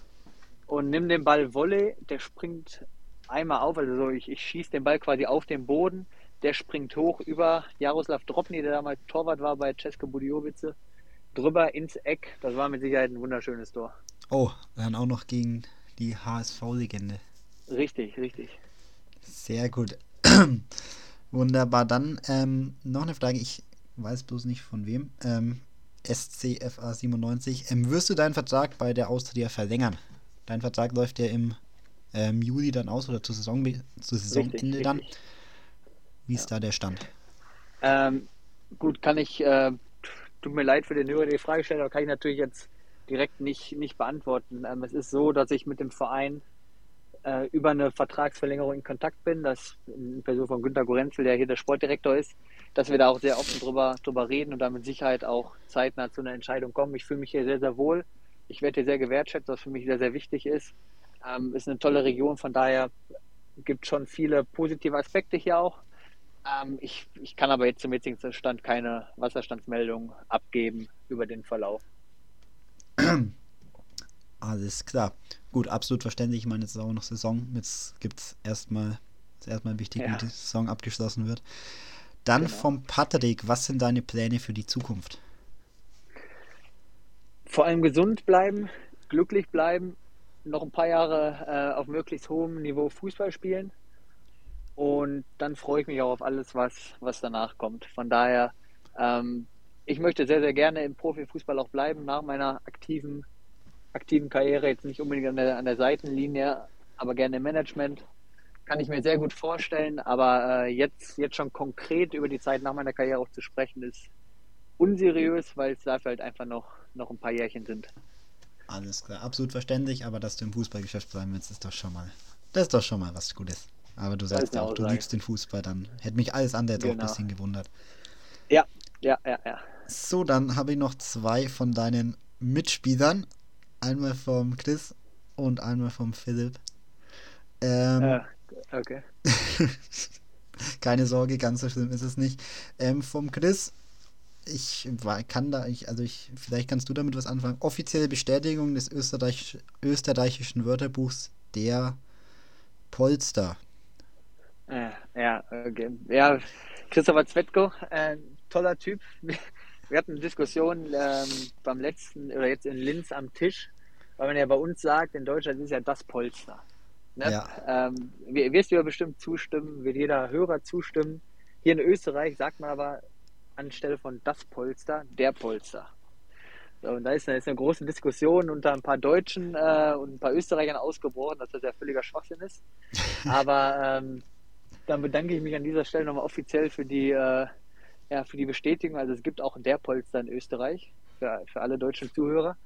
und nimm den Ball Volley. Der springt einmal auf, also so, ich, ich schieße den Ball quasi auf den Boden. Der springt hoch über Jaroslav Dropny, der damals Torwart war bei Cesko Budiovice, drüber ins Eck. Das war mit Sicherheit ein wunderschönes Tor. Oh, dann auch noch gegen die HSV-Legende. Richtig, richtig. Sehr gut. Wunderbar. Dann ähm, noch eine Frage. Ich weiß bloß nicht von wem. Ähm, SCFA 97. Ähm, wirst du deinen Vertrag bei der Austria verlängern? Dein Vertrag läuft ja im ähm, Juli dann aus oder zur Saison zur Saisonende Richtig, dann. richtig. Wie ist da der Stand? Ähm, gut, kann ich, äh, tut mir leid für den Hörer, die Frage stellt, aber kann ich natürlich jetzt direkt nicht, nicht beantworten. Ähm, es ist so, dass ich mit dem Verein äh, über eine Vertragsverlängerung in Kontakt bin, das in Person von Günter Gorenzel, der hier der Sportdirektor ist, dass wir da auch sehr offen drüber, drüber reden und da mit Sicherheit auch zeitnah zu einer Entscheidung kommen. Ich fühle mich hier sehr, sehr wohl. Ich werde hier sehr gewertschätzt, was für mich sehr, sehr wichtig ist. Ähm, ist eine tolle Region, von daher gibt schon viele positive Aspekte hier auch. Ähm, ich, ich kann aber jetzt zum jetzigen Stand keine Wasserstandsmeldung abgeben über den Verlauf. Alles klar. Gut, absolut verständlich. Ich meine, jetzt ist auch noch Saison. Jetzt gibt es erstmal, ist erstmal wichtig, Ja. wie die Saison abgeschlossen wird. Dann Genau. vom Patrick, was sind deine Pläne für die Zukunft? Vor allem gesund bleiben, glücklich bleiben, noch ein paar Jahre äh, auf möglichst hohem Niveau Fußball spielen. Und dann freue ich mich auch auf alles, was, was danach kommt. Von daher, ähm, ich möchte sehr, sehr gerne im Profifußball auch bleiben, nach meiner aktiven, aktiven Karriere. Jetzt nicht unbedingt an der, an der Seitenlinie, aber gerne im Management. Kann ich mir sehr gut vorstellen. Aber äh, jetzt, jetzt schon konkret über die Zeit nach meiner Karriere auch zu sprechen, ist unseriös, weil es dafür halt einfach noch, noch ein paar Jährchen sind. Alles klar, absolut verständlich, aber dass du im Fußballgeschäft bleiben willst, ist doch schon mal, das ist doch schon mal was Gutes. Aber du sagst ja auch, du liebst den Fußball, dann hätte mich alles andere jetzt auch ein Genau. bisschen gewundert. Ja, ja, ja, ja. So, dann habe ich noch zwei von deinen Mitspielern. Einmal vom Chris und einmal vom Philipp. Ähm, Äh, okay. Keine Sorge, ganz so schlimm ist es nicht. Ähm, vom Chris, ich kann da, ich, also ich, vielleicht kannst du damit was anfangen. Offizielle Bestätigung des Österreich, österreichischen Wörterbuchs der Polster. Äh, ja, okay. Ja, Christopher Zvetko, äh, toller Typ. Wir hatten eine Diskussion ähm, beim letzten oder jetzt in Linz am Tisch, weil man ja bei uns sagt, in Deutschland ist ja das Polster. Ne? Ja. Ähm, wir- wirst du ja bestimmt zustimmen, wird jeder Hörer zustimmen. Hier in Österreich sagt man aber anstelle von das Polster, der Polster. So, und da ist eine, ist eine große Diskussion unter ein paar Deutschen äh, und ein paar Österreichern ausgebrochen, dass das ja völliger Schwachsinn ist. Aber ähm, dann bedanke ich mich an dieser Stelle nochmal offiziell für die, äh, ja, für die Bestätigung. Also es gibt auch der Polster in Österreich für, für alle deutschen Zuhörer.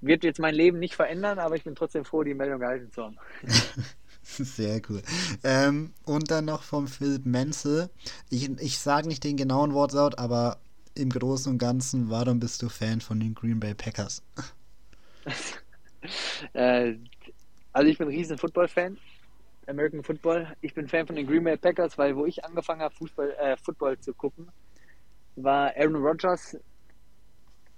Wird jetzt mein Leben nicht verändern, aber ich bin trotzdem froh, die Meldung gehalten zu haben. Sehr cool. Ähm, und dann noch vom Philipp Menzel. Ich, ich sage nicht den genauen Wortlaut, aber im Großen und Ganzen, warum bist du Fan von den Green Bay Packers? Äh, also ich bin ein riesen Football-Fan, American Football. Ich bin Fan von den Green Bay Packers, weil wo ich angefangen habe, Fußball, äh, Football zu gucken, war Aaron Rodgers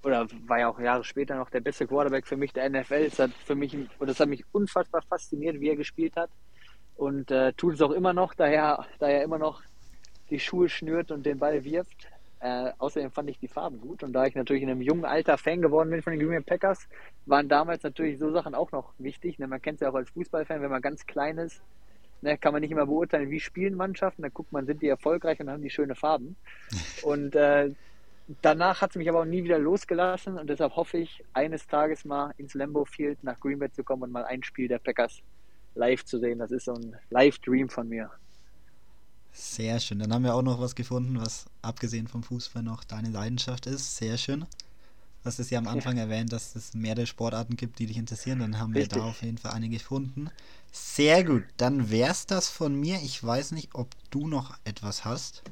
oder war ja auch Jahre später noch der beste Quarterback für mich der NFL. Es hat für mich und das hat mich unfassbar fasziniert, wie er gespielt hat und äh, tut es auch immer noch, daher da er immer noch die Schuhe schnürt und den Ball wirft. Äh, außerdem fand ich die Farben gut und da ich natürlich in einem jungen Alter Fan geworden bin von den Green Bay Packers, waren damals natürlich so Sachen auch noch wichtig. Ne? Man kennt es ja auch als Fußballfan, wenn man ganz klein ist, ne, kann man nicht immer beurteilen, wie spielen Mannschaften. Da guckt man, sind die erfolgreich und haben die schöne Farben. Und äh, danach hat es mich aber auch nie wieder losgelassen und deshalb hoffe ich, eines Tages mal ins Lambeau Field nach Green Bay zu kommen und mal ein Spiel der Packers live zu sehen. Das ist so ein Live-Dream von mir. Sehr schön. Dann haben wir auch noch was gefunden, was abgesehen vom Fußball noch deine Leidenschaft ist. Sehr schön. Du hast es ja am Anfang erwähnt, dass es mehrere Sportarten gibt, die dich interessieren. Dann haben wir Richtig. da auf jeden Fall eine gefunden. Sehr gut. Dann wär's das von mir. Ich weiß nicht, ob du noch etwas hast.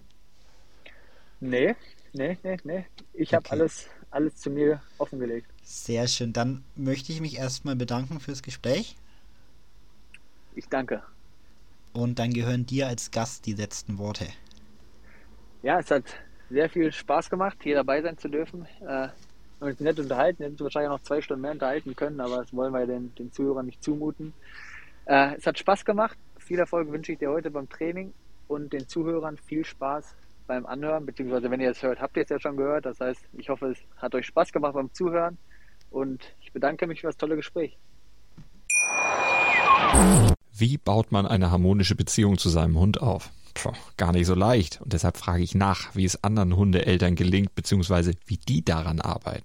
Nee, nee, nee, nee. Ich habe Okay. alles, alles zu mir offengelegt. Sehr schön. Dann möchte ich mich erstmal bedanken fürs Gespräch. Ich danke. Und dann gehören dir als Gast die letzten Worte. Ja, es hat sehr viel Spaß gemacht, hier dabei sein zu dürfen. Äh, uns nett unterhalten, hätten wir wahrscheinlich noch zwei Stunden mehr unterhalten können, aber das wollen wir den, den Zuhörern nicht zumuten. Äh, es hat Spaß gemacht. Viel Erfolg wünsche ich dir heute beim Training und den Zuhörern viel Spaß beim Anhören, beziehungsweise wenn ihr es hört, habt ihr es ja schon gehört. Das heißt, ich hoffe, es hat euch Spaß gemacht beim Zuhören und ich bedanke mich für das tolle Gespräch. Wie baut man eine harmonische Beziehung zu seinem Hund auf? Puh, gar nicht so leicht. Und deshalb frage ich nach, wie es anderen Hundeeltern gelingt, beziehungsweise wie die daran arbeiten.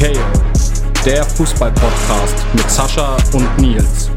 Football KO, der Fußball-Podcast mit Sascha und Nils.